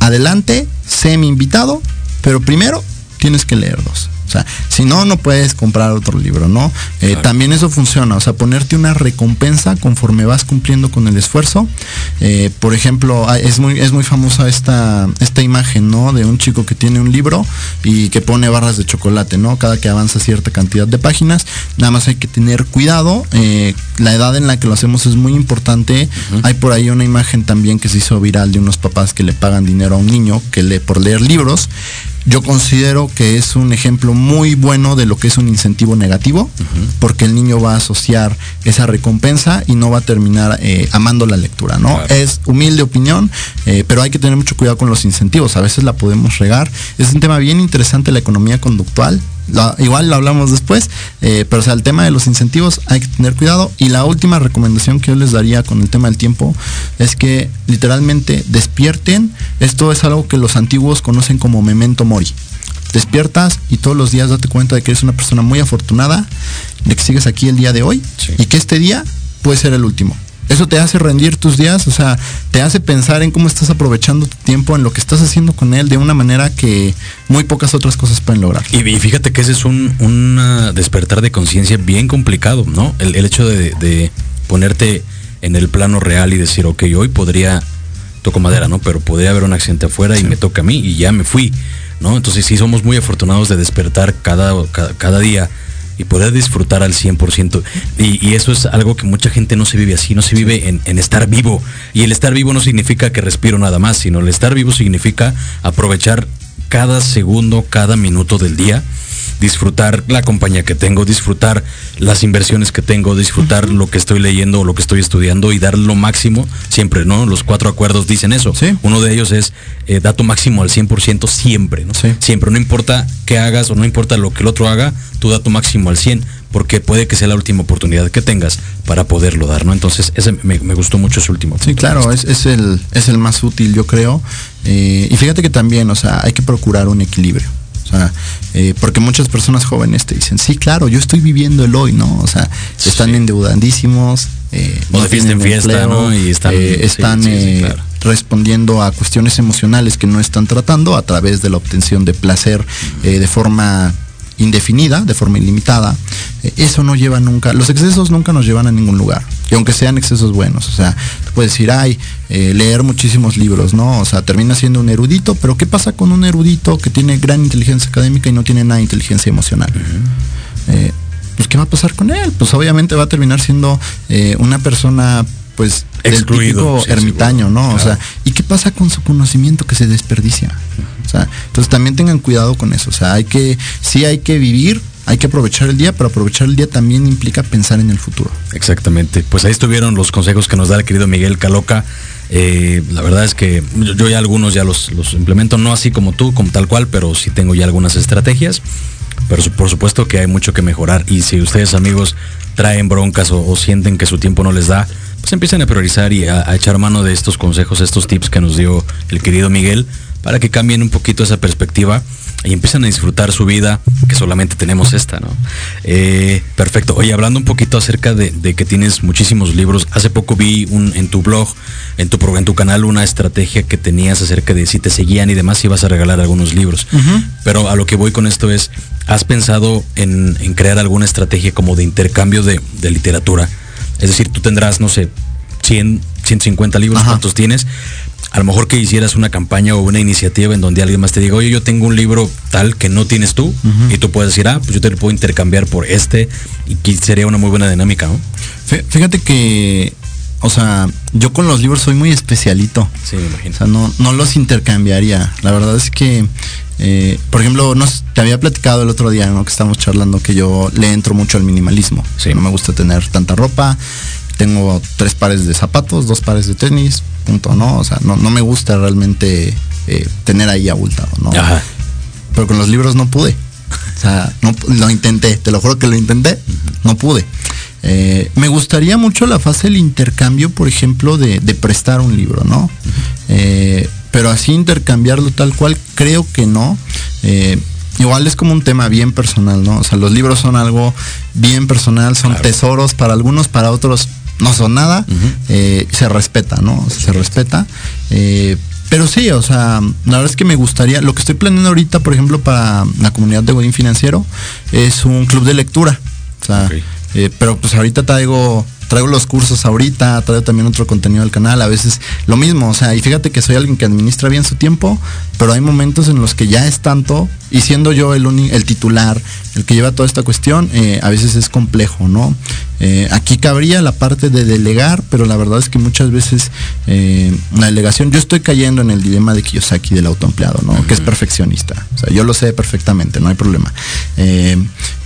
Adelante, sé mi invitado, pero primero tienes que leer dos. O sea, si no, no puedes comprar otro libro, ¿no? Eh, Claro. También eso funciona, o sea, ponerte una recompensa conforme vas cumpliendo con el esfuerzo. Eh, por ejemplo, ah, es muy, es muy famosa esta, esta imagen, ¿no? De un chico que tiene un libro y que pone barras de chocolate, ¿no? Cada que avanza cierta cantidad de páginas. Nada más hay que tener cuidado. eh, la edad en la que lo hacemos es muy importante. Hay por ahí una imagen también que se hizo viral de unos papás que le pagan dinero a un niño que lee por leer libros. Yo considero que es un ejemplo muy bueno de lo que es un incentivo negativo, porque el niño va a asociar esa recompensa y no va a terminar eh, amando la lectura, ¿no? Claro. Es humilde opinión, eh, pero hay que tener mucho cuidado con los incentivos. A veces la podemos regar. Es un tema bien interesante la economía conductual. La- igual lo hablamos después, eh, pero o sea, el tema de los incentivos hay que tener cuidado. Y la última recomendación que yo les daría con el tema del tiempo es que literalmente despierten. Esto es algo que los antiguos conocen como memento mori. Despiertas y todos los días date cuenta de que eres una persona muy afortunada, de que sigues aquí el día de hoy Sí. y que este día puede ser el último. Eso te hace rendir tus días, o sea, te hace pensar en cómo estás aprovechando tu tiempo, en lo que estás haciendo con él de una manera que muy pocas otras cosas pueden lograr. Y, y fíjate que ese es un, un, ah, despertar de conciencia bien complicado, ¿no? El, el hecho de, de ponerte en el plano real y decir, ok, hoy podría, toco madera, ¿no? Pero podría haber un accidente afuera y me toca a mí y ya me fui, ¿no? Entonces sí somos muy afortunados de despertar cada, cada, cada día y poder disfrutar al 100%. Y, y eso es algo que mucha gente no se vive así, no se vive en, en estar vivo. Y el estar vivo no significa que respiro nada más, sino el estar vivo significa aprovechar cada segundo, cada minuto del día, disfrutar la compañía que tengo, disfrutar las inversiones que tengo, disfrutar lo que estoy leyendo o lo que estoy estudiando y dar lo máximo siempre, ¿no? Los cuatro acuerdos dicen eso. Sí. Uno de ellos es eh, da tu máximo al 100% siempre, ¿no? Sí. Siempre, no importa qué hagas o no importa lo que el otro haga, tú da tu máximo al 100 porque puede que sea la última oportunidad que tengas para poderlo dar, ¿no? Entonces, ese me, me gustó mucho ese último. Sí, claro, es, es el, es el más útil, yo creo. Eh, y fíjate que también, o sea, hay que procurar un equilibrio. Sea, eh, porque muchas personas jóvenes te dicen, sí, claro, yo estoy viviendo el hoy, ¿no? O sea, están Sí. endeudadísimos. eh, O de fiesta en fiesta, ¿no? Y están- eh, sí, están sí, sí, claro. respondiendo a cuestiones emocionales que no están tratando a través de la obtención de placer eh, de forma indefinida, de forma ilimitada, eh, eso no lleva nunca, los excesos nunca nos llevan a ningún lugar, y aunque sean excesos buenos, o sea, tú puedes decir, ay, eh, leer muchísimos libros, ¿no? O sea, termina siendo un erudito, pero ¿qué pasa con un erudito que tiene gran inteligencia académica y no tiene nada de inteligencia emocional? Eh, pues ¿qué va a pasar con él? Pues obviamente va a terminar siendo eh, una persona pues del Excluido, típico sí, ermitaño, ¿no? O sea, ¿y qué pasa con su conocimiento que se desperdicia? Sea, entonces también tengan cuidado con eso. O sea, hay que, sí hay que vivir, hay que aprovechar el día, pero aprovechar el día también implica pensar en el futuro. Exactamente. Pues ahí estuvieron los consejos que nos da el querido Miguel Caloca. Eh, la verdad es que yo, ya algunos ya los, implemento, no así como tú, como tal cual, pero sí tengo ya algunas estrategias. Pero por supuesto que hay mucho que mejorar. Y si ustedes amigos traen broncas o, o sienten que su tiempo no les da, pues empiecen a priorizar y a, a echar mano de estos consejos, estos tips que nos dio el querido Miguel, para que cambien un poquito esa perspectiva y empiezan a disfrutar su vida, que solamente tenemos esta, ¿no? Eh, perfecto. Oye, hablando un poquito acerca de, de que tienes muchísimos libros, hace poco vi un, en tu blog, en tu, en tu canal, una estrategia que tenías acerca de si te seguían y demás, ibas a regalar algunos libros. Pero a lo que voy con esto es, ¿has pensado en, en crear alguna estrategia como de intercambio de, de literatura? Es decir, tú tendrás, no sé, 100, 150 libros. ¿cuántos tienes? A lo mejor que hicieras una campaña o una iniciativa en donde alguien más te diga, oye, yo tengo un libro tal que no tienes tú, y tú puedes decir, ah, pues yo te lo puedo intercambiar por este, y que sería una muy buena dinámica, ¿no? Fí- Fíjate que, o sea, yo con los libros soy muy especialito. Sí, me imagino. O sea, no, no los intercambiaría. La verdad es que, eh, por ejemplo, nos, te había platicado el otro día, ¿no? Que estábamos charlando que yo le entro mucho al minimalismo. Sí. No me gusta tener tanta ropa. Tengo tres pares de zapatos, dos pares de tenis, punto, ¿no? O sea, no, no me gusta realmente eh, tener ahí abultado, ¿no? Ajá. pero con los libros no pude. O sea, no, lo intenté, te lo juro que lo intenté, no pude. Eh, me gustaría mucho la fase del intercambio, por ejemplo, de, de prestar un libro, ¿no? Eh, pero así intercambiarlo tal cual, creo que no. Eh, igual es como un tema bien personal, ¿no? O sea, los libros son algo bien personal, son Claro. tesoros para algunos, para otros no son nada. Eh, se respeta, ¿no? Se respeta. Eh, pero sí, o sea, la verdad es que me gustaría, lo que estoy planeando ahorita, por ejemplo, para la comunidad de Godín Financiero, es un club de lectura. O sea, eh, pero pues ahorita traigo, traigo los cursos ahorita, traigo también otro contenido del canal, a veces lo mismo, o sea, y fíjate que soy alguien que administra bien su tiempo, pero hay momentos en los que ya es tanto, y siendo yo el, uni- el titular, el que lleva toda esta cuestión, eh, a veces es complejo, ¿no? Eh, aquí cabría la parte de delegar, pero la verdad es que muchas veces eh, la delegación, yo estoy cayendo en el dilema de Kiyosaki del autoempleado, ¿no? Que es perfeccionista. O sea, yo lo sé perfectamente, no hay problema.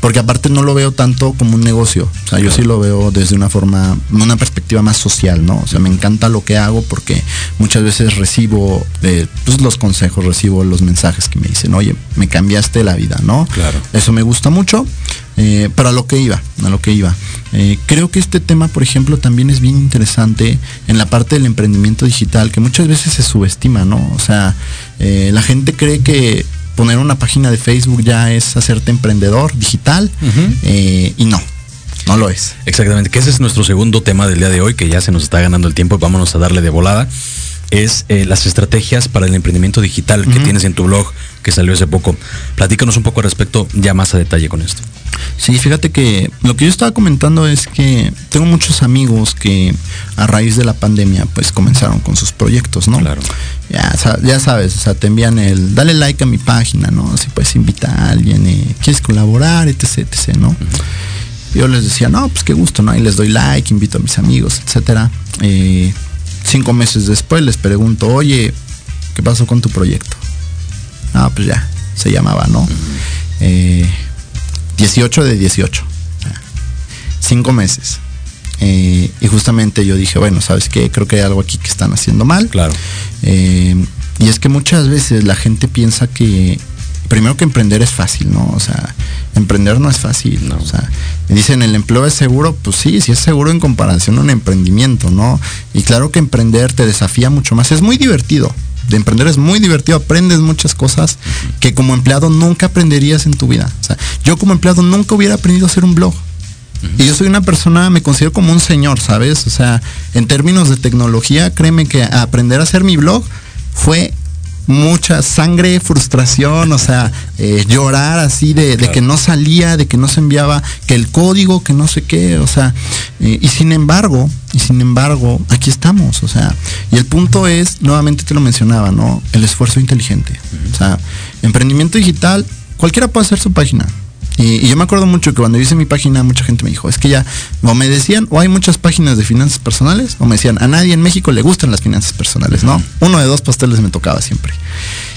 Porque aparte no lo veo tanto como un negocio. O sea, yo sí lo veo desde una forma, una perspectiva más social, ¿no? O sea, me encanta lo que hago porque muchas veces recibo pues, los consejos, recibo los mensajes que me dicen, oye, me cambiaste la vida, ¿no? Claro. Eso me gusta mucho. Eh, pero a lo que iba, a lo que iba. Eh, creo que este tema, por ejemplo, también es bien interesante en la parte del emprendimiento digital, que muchas veces se subestima, ¿no? O sea, eh, la gente cree que poner una página de Facebook ya es hacerte emprendedor digital eh, y no, no lo es. Exactamente, que ese es nuestro segundo tema del día de hoy, que ya se nos está ganando el tiempo, vámonos a darle de volada. Es eh, las estrategias para el emprendimiento digital que tienes en tu blog, que salió hace poco. Platícanos un poco al respecto, ya más a detalle con esto. Sí, fíjate que lo que yo estaba comentando es que tengo muchos amigos que a raíz de la pandemia pues comenzaron con sus proyectos, ¿no? Claro. Ya, ya sabes, o sea, te envían el, dale like a mi página, ¿no? Si puedes invitar a alguien, eh, quieres colaborar, etc, etc, ¿no? Yo les decía, no, pues qué gusto, ¿no? Y les doy like, invito a mis amigos, etcétera. Eh, cinco meses después les pregunto, oye, ¿qué pasó con tu proyecto? Ah, pues ya, se llamaba, ¿no? Eh, 18 de 18. Cinco meses. Eh, y justamente yo dije, bueno, ¿sabes qué? Creo que hay algo aquí que están haciendo mal. Claro. Eh, y es que muchas veces la gente piensa que, primero que emprender es fácil, ¿no? O sea, emprender no es fácil, No. O sea, dicen el empleo es seguro, pues sí, sí es seguro en comparación a un emprendimiento, ¿no? Y claro que emprender te desafía mucho más. Es muy divertido. De emprender es muy divertido, aprendes muchas cosas que como empleado nunca aprenderías en tu vida. O sea, yo como empleado nunca hubiera aprendido a hacer un blog. Y yo soy una persona, me considero como un señor, ¿sabes? O sea, en términos de tecnología, créeme que aprender a hacer mi blog fue mucha sangre, frustración, o sea, eh, llorar así de, de que no salía, de que no se enviaba, que el código, que no sé qué, o sea, eh, y sin embargo, y sin embargo, aquí estamos, o sea, y el punto es, nuevamente te lo mencionaba, ¿no? El esfuerzo inteligente. O sea, emprendimiento digital, cualquiera puede hacer su página. Y, y yo me acuerdo mucho que cuando hice mi página, mucha gente me dijo, es que ya, o me decían, o hay muchas páginas de finanzas personales, o me decían, a nadie en México le gustan las finanzas personales, ¿no? Uno de dos pasteles me tocaba siempre.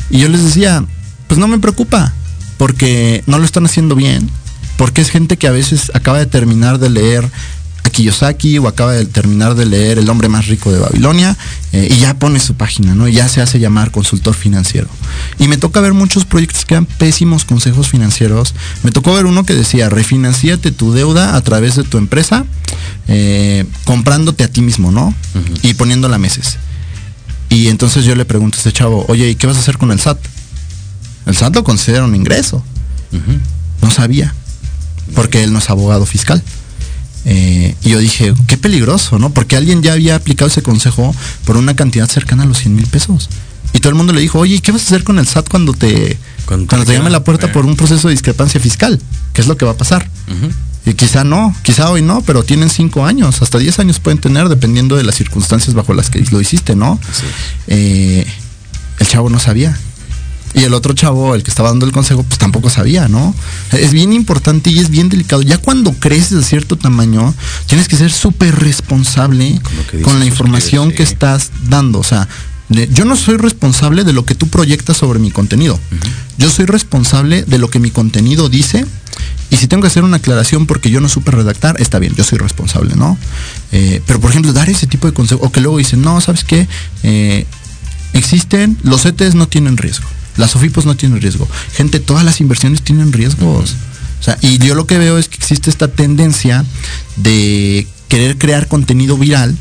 Y yo les decía, pues no me preocupa, porque no lo están haciendo bien, porque es gente que a veces acaba de terminar de leer a Kiyosaki o acaba de terminar de leer El hombre más rico de Babilonia eh, y ya pone su página, ¿no? Y ya se hace llamar consultor financiero. Y me toca ver muchos proyectos que dan pésimos consejos financieros. Me tocó ver uno que decía, refinanciate tu deuda a través de tu empresa, eh, comprándote a ti mismo, ¿no? Y poniéndola a meses. Y entonces yo le pregunto a este chavo, oye, ¿y qué vas a hacer con el SAT? El SAT lo considera un ingreso. No sabía, porque él no es abogado fiscal. Eh, y yo dije, qué peligroso, ¿no? Porque alguien ya había aplicado ese consejo por una cantidad cercana a los 100 mil pesos. Y todo el mundo le dijo, oye, ¿y qué vas a hacer con el SAT cuando te, Cuando cuando, te te llame llame, la puerta eh. por un proceso de discrepancia fiscal? ¿Qué es lo que va a pasar? Y quizá no, quizá hoy no, pero tienen cinco años, hasta 10 años pueden tener dependiendo de las circunstancias bajo las que lo hiciste, ¿no? Eh, el chavo no sabía. Y el otro chavo, el que estaba dando el consejo, pues tampoco sabía, ¿no? Es bien importante y es bien delicado. Ya cuando creces de cierto tamaño, tienes que ser súper responsable Con la que información que estás dando. O sea, yo no soy responsable de lo que tú proyectas sobre mi contenido. Yo soy responsable de lo que mi contenido dice. Y si tengo que hacer una aclaración porque yo no supe redactar, está bien, yo soy responsable, ¿no? Eh, pero por ejemplo, dar ese tipo de consejo, o que luego dicen, no, ¿sabes qué? Eh, existen, los CETES no tienen riesgo, las OFIPOS no tienen riesgo. Gente, todas las inversiones tienen riesgos. O sea, y yo lo que veo es que existe esta tendencia de querer crear contenido viral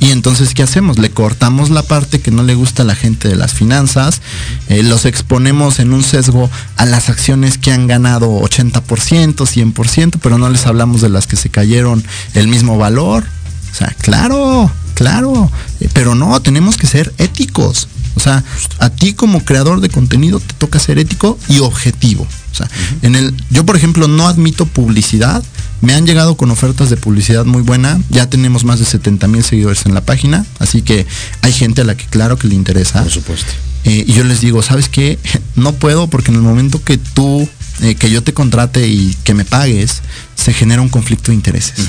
y entonces, ¿qué hacemos? Le cortamos la parte que no le gusta a la gente de las finanzas, eh, los exponemos en un sesgo a las acciones que han ganado 80%, 100%, pero no les hablamos de las que se cayeron el mismo valor. O sea, claro, claro, eh, pero no, tenemos que ser éticos. O sea, a ti como creador de contenido te toca ser ético y objetivo. O sea, en el, yo por ejemplo no admito publicidad. Me han llegado con ofertas de publicidad muy buena. Ya tenemos más de 70 mil seguidores en la página. Así que hay gente a la que claro que le interesa. Por supuesto. Eh, y yo les digo, ¿sabes qué? No puedo porque en el momento que tú, eh, que yo te contrate y que me pagues, se genera un conflicto de intereses.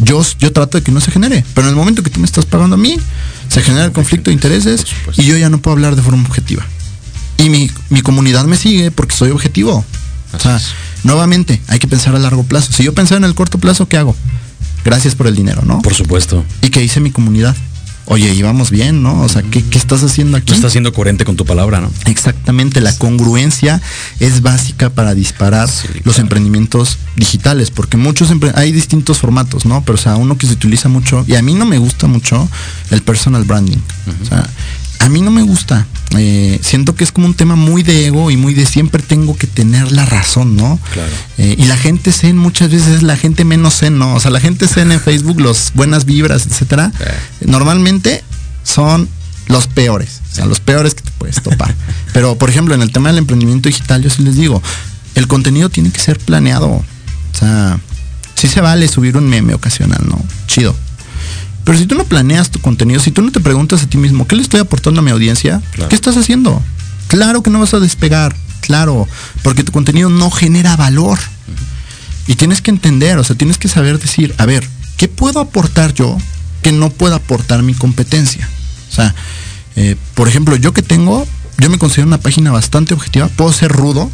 yo, yo trato de que no se genere, pero en el momento que tú me estás pagando a mí, se genera el conflicto de intereses y yo ya no puedo hablar de forma objetiva. Y mi, mi comunidad me sigue porque soy objetivo. O sea, nuevamente, hay que pensar a largo plazo. Si yo pensara en el corto plazo, ¿qué hago? Gracias por el dinero, ¿no? Por supuesto. ¿Y qué dice mi comunidad? Oye, íbamos bien, ¿no? O sea, ¿qué, qué estás haciendo aquí? Tú estás siendo coherente con tu palabra, ¿no? Exactamente, la congruencia es básica para disparar Sí, los claro. emprendimientos digitales, porque muchos hay distintos formatos, ¿no? Pero o sea, uno que se utiliza mucho, y a mí no me gusta mucho el personal branding. O sea, a mí no me gusta. Eh, siento que es como un tema muy de ego y muy de siempre tengo que tener la razón, ¿no? Claro. Eh, y la gente zen muchas veces es la gente menos zen, ¿no? O sea, la gente zen en Facebook, los buenas vibras, etcétera, normalmente son los peores, o sea, los peores que te puedes topar. Pero, por ejemplo, en el tema del emprendimiento digital, yo sí les digo, el contenido tiene que ser planeado. O sea, sí se vale subir un meme ocasional, ¿no? Chido. Pero si tú no planeas tu contenido, si tú no te preguntas a ti mismo, ¿qué le estoy aportando a mi audiencia? Claro. ¿Qué estás haciendo? Claro que no vas a despegar, claro, porque tu contenido no genera valor. Y tienes que entender, o sea, tienes que saber decir, a ver, ¿qué puedo aportar yo que no pueda aportar mi competencia? O sea, eh, por ejemplo, yo que tengo, yo me considero una página bastante objetiva, puedo ser rudo,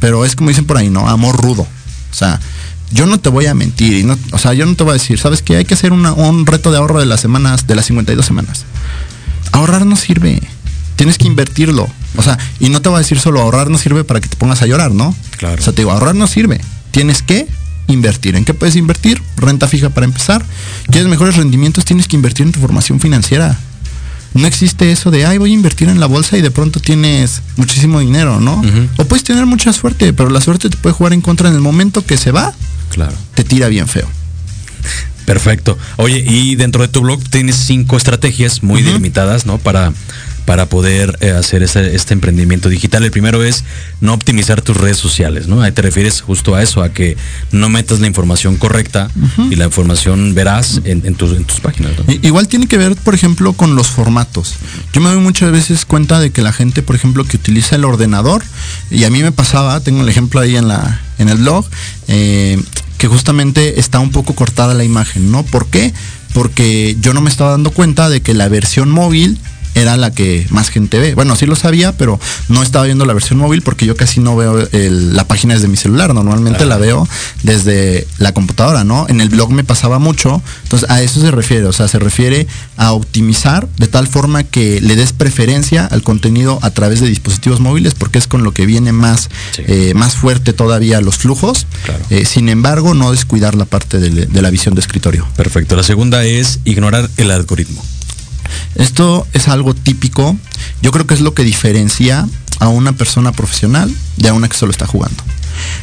pero es como dicen por ahí, ¿no? Amor rudo. O sea, yo no te voy a mentir, y no, o sea, yo no te voy a decir, ¿sabes qué? Hay que hacer una- un reto de ahorro de las semanas, de las 52 semanas. Ahorrar no sirve. Tienes que invertirlo. O sea, y no te voy a decir solo ahorrar no sirve para que te pongas a llorar, ¿no? Claro. O sea, te digo, ahorrar no sirve. Tienes que invertir. ¿En qué puedes invertir? Renta fija para empezar. ¿Quieres mejores rendimientos? Tienes que invertir en tu formación financiera. No existe eso de, ay, voy a invertir en la bolsa y de pronto tienes muchísimo dinero, ¿no? O puedes tener mucha suerte, pero la suerte te puede jugar en contra en el momento que se va. Claro. te tira bien feo. Perfecto. Oye, y dentro de tu blog tienes cinco estrategias muy Ujú. delimitadas, ¿no? Para, para poder eh, hacer ese- este emprendimiento digital. El primero es no optimizar tus redes sociales, ¿no? Ahí te refieres justo a eso, a que no metas la información correcta y la información verás en, en tus, en tus páginas, Igual tiene que ver, por ejemplo, con los formatos. Yo me doy muchas veces cuenta de que la gente, por ejemplo, que utiliza el ordenador, y a mí me pasaba, tengo el ejemplo ahí en la en el blog, eh, que justamente está un poco cortada la imagen, ¿no? ¿Por qué? Porque yo no me estaba dando cuenta de que la versión móvil era la que más gente ve. Bueno, sí lo sabía, pero no estaba viendo la versión móvil porque yo casi no veo el- la página desde mi celular. Normalmente la veo desde la computadora, ¿no? En el blog me pasaba mucho. Entonces, a eso se refiere. O sea, se refiere a optimizar de tal forma que le des preferencia al contenido a través de dispositivos móviles porque es con lo que viene más, Sí. eh, más fuerte todavía los flujos. Claro. Eh, sin embargo, no descuidar la parte de- de la visión de escritorio. Perfecto. La segunda es ignorar el algoritmo. Esto es algo típico. Yo creo que es lo que diferencia a una persona profesional de a una que solo está jugando.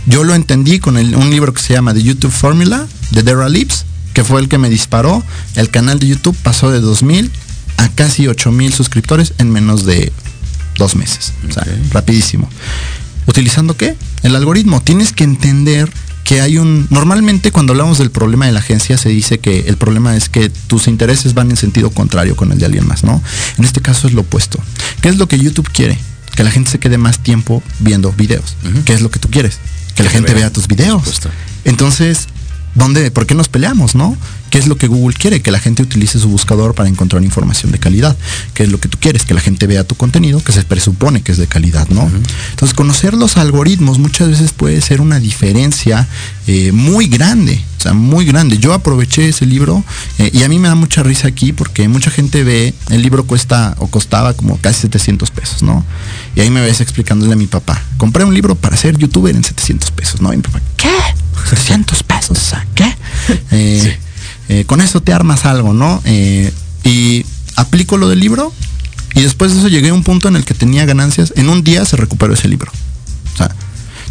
Yo lo entendí con el- un libro que se llama The YouTube Formula de Dara Lips, que fue el que me disparó. El canal de YouTube pasó de 2000 a casi 8000 suscriptores en menos de dos meses. O sea, rapidísimo. ¿Utilizando qué? El algoritmo. Tienes que entender que hay un... Normalmente cuando hablamos del problema de la agencia se dice que el problema es que tus intereses van en sentido contrario con el de alguien más, ¿no? En este caso es lo opuesto. ¿Qué es lo que YouTube quiere? Que la gente se quede más tiempo viendo videos. ¿Qué es lo que tú quieres? Que la gente vea. vea tus videos. Entonces, ¿dónde, ¿por qué nos peleamos, no? ¿Qué es lo que Google quiere? Que la gente utilice su buscador para encontrar información de calidad. ¿Qué es lo que tú quieres? Que la gente vea tu contenido, que se presupone que es de calidad, ¿no? Entonces, conocer los algoritmos muchas veces puede ser una diferencia eh, muy grande, o sea, muy grande. Yo aproveché ese libro eh, y a mí me da mucha risa aquí porque mucha gente ve, el libro cuesta o costaba como casi 700 pesos, ¿no? Y ahí me ves explicándole a mi papá, compré un libro para ser youtuber en 700 pesos, ¿no? Y mi papá, ¿qué? 700 pesos, ¿qué? Eh, eh, con eso te armas algo, ¿no? Eh, y aplico lo del libro y después de eso llegué a un punto en el que tenía ganancias. En un día se recuperó ese libro. O sea,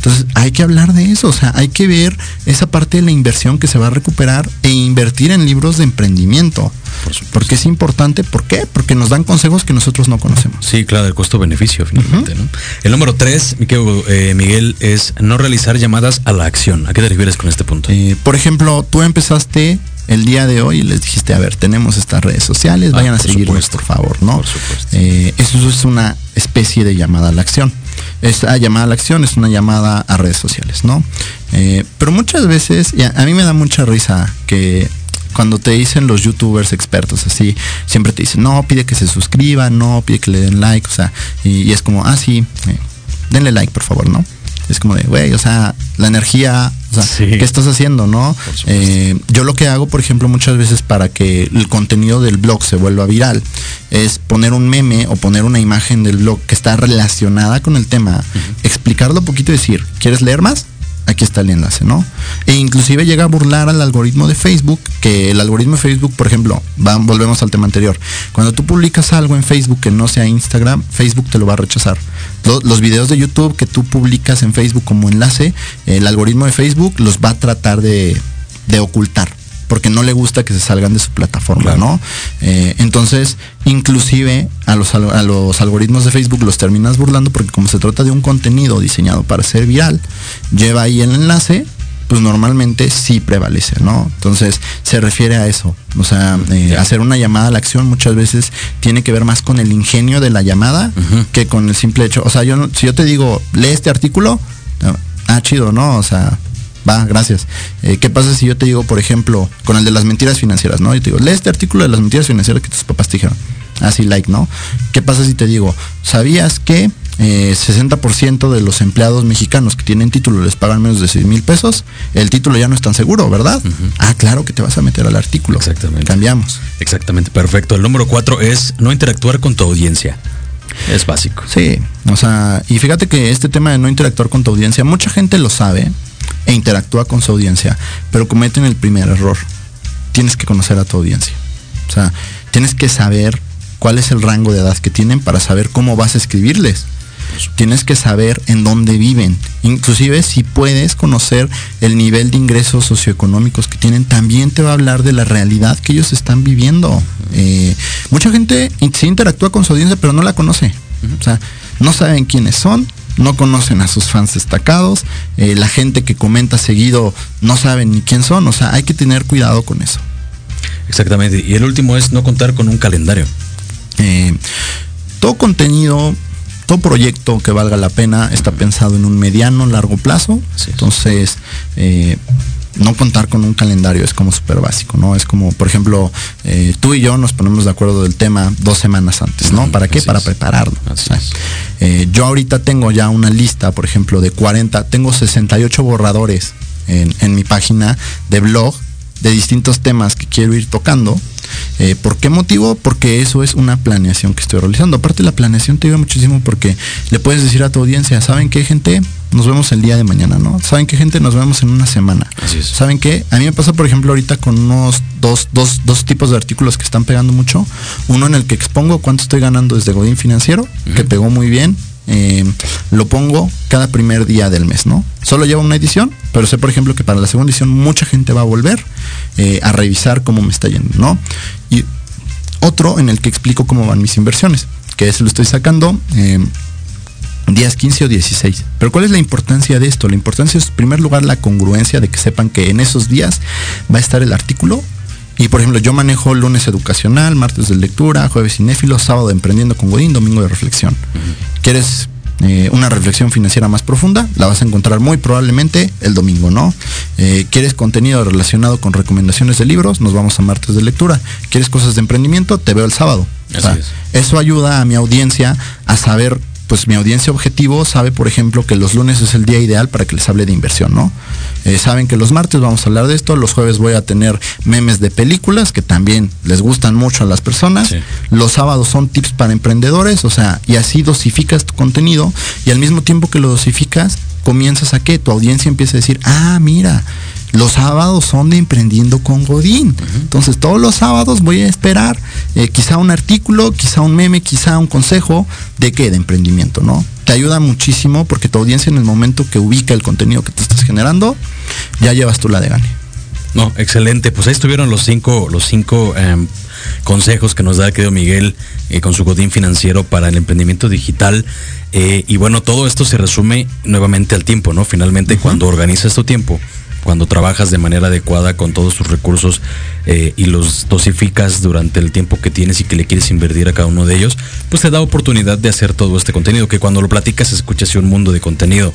entonces hay que hablar de eso, o sea, hay que ver esa parte de la inversión que se va a recuperar e invertir en libros de emprendimiento. Por. Porque es importante, ¿por qué? Porque nos dan consejos que nosotros no conocemos. Sí, claro, el costo-beneficio finalmente, ¿no? El número tres, eh, Miguel, es no realizar llamadas a la acción. ¿A qué te refieres con este punto? Eh, por ejemplo, tú empezaste el día de hoy y les dijiste, a ver, tenemos estas redes sociales, Ah, vayan a seguirnos, por favor, ¿no? Por supuesto. Eh, eso es una especie de llamada a la acción. Esta llamada a la acción es una llamada a redes sociales, ¿no? Eh, pero muchas veces, y a, mí me da mucha risa que cuando te dicen los youtubers expertos así, siempre te dicen, no, pide que se suscriban, no, pide que le den like, o sea, y, y es como, ah, sí, eh, denle like, por favor, ¿no? Es como de, güey, o sea, la energía, o sea, Sí. ¿qué estás haciendo, no? Eh, yo lo que hago, por ejemplo, muchas veces para que el contenido del blog se vuelva viral, es poner un meme o poner una imagen del blog que está relacionada con el tema, explicarlo un poquito y decir, ¿quieres leer más? Aquí está el enlace, ¿no? E inclusive llega a burlar al algoritmo de Facebook, que el algoritmo de Facebook, por ejemplo, va- volvemos al tema anterior. Cuando tú publicas algo en Facebook que no sea Instagram, Facebook te lo va a rechazar. Lo- los videos de YouTube que tú publicas en Facebook como enlace, el algoritmo de Facebook los va a tratar de, de ocultar porque no le gusta que se salgan de su plataforma, Claro. ¿no? Eh, entonces, inclusive a los, al- a los algoritmos de Facebook los terminas burlando porque como se trata de un contenido diseñado para ser viral, lleva ahí el enlace, pues normalmente sí prevalece, ¿no? Entonces, se refiere a eso. O sea, eh, hacer una llamada a la acción muchas veces tiene que ver más con el ingenio de la llamada que con el simple hecho. O sea, yo si yo te digo, lee este artículo, ah, chido, ¿no? O sea, va, gracias. Eh, ¿Qué pasa si yo te digo, por ejemplo, con el de las mentiras financieras, ¿no? Yo te digo, lee este artículo de las mentiras financieras que tus papás te dijeron. Así, like, ¿no? ¿Qué pasa si te digo, ¿sabías que eh, 60% de los empleados mexicanos que tienen título les pagan menos de 6 mil pesos? El título ya no es tan seguro, ¿verdad? Ah, claro que te vas a meter al artículo. Exactamente. Cambiamos. Exactamente, perfecto. El número cuatro es no interactuar con tu audiencia. Es básico. Sí, o sea, y fíjate que este tema de no interactuar con tu audiencia, mucha gente lo sabe e interactúa con su audiencia, pero cometen el primer error. Tienes que conocer a tu audiencia. O sea, tienes que saber cuál es el rango de edad que tienen para saber cómo vas a escribirles. Tienes que saber en dónde viven. Inclusive si puedes conocer el nivel de ingresos socioeconómicos que tienen, también te va a hablar de la realidad que ellos están viviendo. Eh, mucha gente sí interactúa con su audiencia, pero no la conoce. O sea, no saben quiénes son, no conocen a sus fans destacados, eh, la gente que comenta seguido no saben ni quién son, o sea, hay que tener cuidado con eso. Exactamente. Y el último es no contar con un calendario. Eh, todo contenido, todo proyecto que valga la pena está pensado en un mediano, largo plazo. Entonces, eh, no contar con un calendario es como súper básico, ¿no? Es como, por ejemplo, eh, tú y yo nos ponemos de acuerdo del tema dos semanas antes, ¿no? ¿Para qué? así Para prepararlo. Así es. eh, yo ahorita tengo ya una lista, por ejemplo, de 40, tengo 68 borradores en, en mi página de blog de distintos temas que quiero ir tocando. Eh, ¿Por qué motivo? Porque eso es una planeación que estoy realizando. Aparte la planeación te ayuda muchísimo porque le puedes decir a tu audiencia, ¿saben qué gente? Nos vemos el día de mañana, ¿no? ¿Saben qué gente? Nos vemos en una semana. Así es. ¿Saben qué? A mí me pasa, por ejemplo, ahorita con unos dos, dos, dos tipos de artículos que están pegando mucho. Uno en el que expongo cuánto estoy ganando desde Godín Financiero, que pegó muy bien. Eh, lo pongo cada primer día del mes, ¿no? Solo lleva una edición, pero sé, por ejemplo, que para la segunda edición mucha gente va a volver eh, a revisar cómo me está yendo, ¿no? Y otro en el que explico cómo van mis inversiones, que ese lo estoy sacando eh, días 15 o 16. Pero ¿cuál es la importancia de esto? La importancia es, en primer lugar, la congruencia de que sepan que en esos días va a estar el artículo. Y por ejemplo, yo manejo lunes educacional, martes de lectura, jueves cinéfilo, sábado emprendiendo con Godín, domingo de reflexión. ¿Quieres eh, una reflexión financiera más profunda? La vas a encontrar muy probablemente el domingo, ¿no? Eh, ¿Quieres contenido relacionado con recomendaciones de libros? Nos vamos a martes de lectura. ¿Quieres cosas de emprendimiento? Te veo el sábado. Es. Eso ayuda a mi audiencia a saber, pues mi audiencia objetivo sabe, por ejemplo, que los lunes es el día ideal para que les hable de inversión, ¿no? Eh, saben que los martes vamos a hablar de esto, los jueves voy a tener memes de películas que también les gustan mucho a las personas, Sí. los sábados son tips para emprendedores, o sea, y así dosificas tu contenido y al mismo tiempo que lo dosificas, comienzas a que tu audiencia empiece a decir, ah, mira, los sábados son de emprendiendo con Godín. Entonces todos los sábados voy a esperar eh, quizá un artículo, quizá un meme, quizá un consejo de qué, de emprendimiento, ¿no? Te ayuda muchísimo porque tu audiencia en el momento que ubica el contenido que te estás generando, ya llevas tú la de gane. No, excelente. Pues ahí estuvieron los cinco, los cinco em, consejos que nos da querido Miguel eh, con su Godín financiero para el emprendimiento digital. Eh, y bueno, todo esto se resume nuevamente al tiempo, ¿no? Finalmente, cuando organizas tu tiempo, cuando trabajas de manera adecuada con todos tus recursos eh, y los dosificas durante el tiempo que tienes y que le quieres invertir a cada uno de ellos, pues te da oportunidad de hacer todo este contenido, que cuando lo platicas se escucha así un mundo de contenido.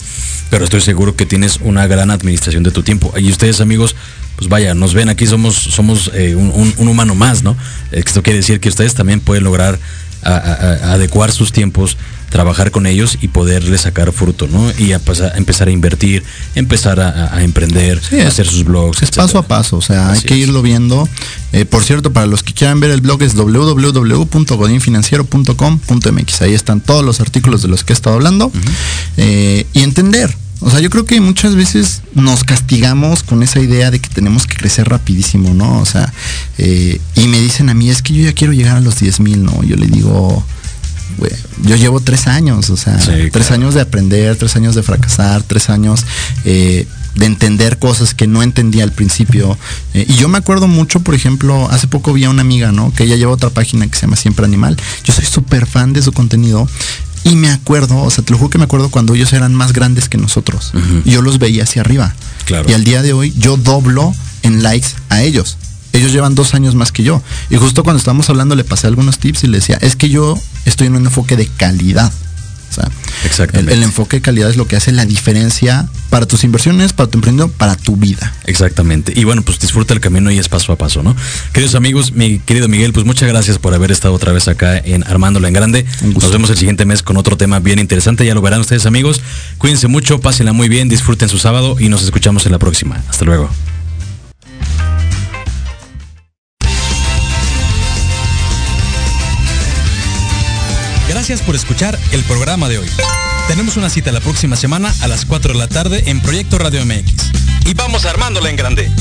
Pero estoy seguro que tienes una gran administración de tu tiempo. Y ustedes, amigos, pues vaya, nos ven aquí, somos, somos eh, un, humano más, ¿no? Esto quiere decir que ustedes también pueden lograr adecuar sus tiempos, trabajar con ellos y poderles sacar fruto, ¿no? Y a pasar- a empezar a invertir, empezar a, emprender, Sí, a hacer sus blogs. Es paso a paso, o sea, hay que es. irlo viendo. Eh, por cierto, para los que quieran ver el blog es www.godinfinanciero.com.mx. Ahí están todos los artículos de los que he estado hablando. Eh, y entender. O sea, yo creo que muchas veces nos castigamos con esa idea de que tenemos que crecer rapidísimo, ¿no? O sea, eh, y me dicen a mí, es que yo ya quiero llegar a los 10 mil, ¿no? Yo le digo, yo llevo tres años, o sea, Sí, tres claro. años de aprender, tres años de fracasar, tres años eh, de entender cosas que no entendía al principio. Eh, y yo me acuerdo mucho, por ejemplo, hace poco vi a una amiga, ¿no? Que ella lleva otra página que se llama Siempre Animal. Yo soy súper fan de su contenido. Y me acuerdo, o sea, te lo juro que me acuerdo cuando ellos eran más grandes que nosotros. Yo los veía hacia arriba. Claro. Y al día de hoy yo doblo en likes a ellos. Ellos llevan dos años más que yo. Y justo cuando estábamos hablando le pasé algunos tips y le decía, es que yo estoy en un enfoque de calidad. O sea, Exactamente. El, el enfoque de calidad es lo que hace la diferencia para tus inversiones, para tu emprendimiento, para tu vida. Exactamente. Y bueno, pues disfruta el camino y es paso a paso, ¿no? Queridos amigos, mi querido Miguel, pues muchas gracias por haber estado otra vez acá en Armándola en Grande. Nos vemos el siguiente mes con otro tema bien interesante. Ya lo verán ustedes, amigos. Cuídense mucho, pásenla muy bien, disfruten su sábado y nos escuchamos en la próxima. Hasta luego. Gracias por escuchar el programa de hoy. Tenemos una cita la próxima semana a las 4 de la tarde en Proyecto Radio MX. Y vamos armándola en grande.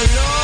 alone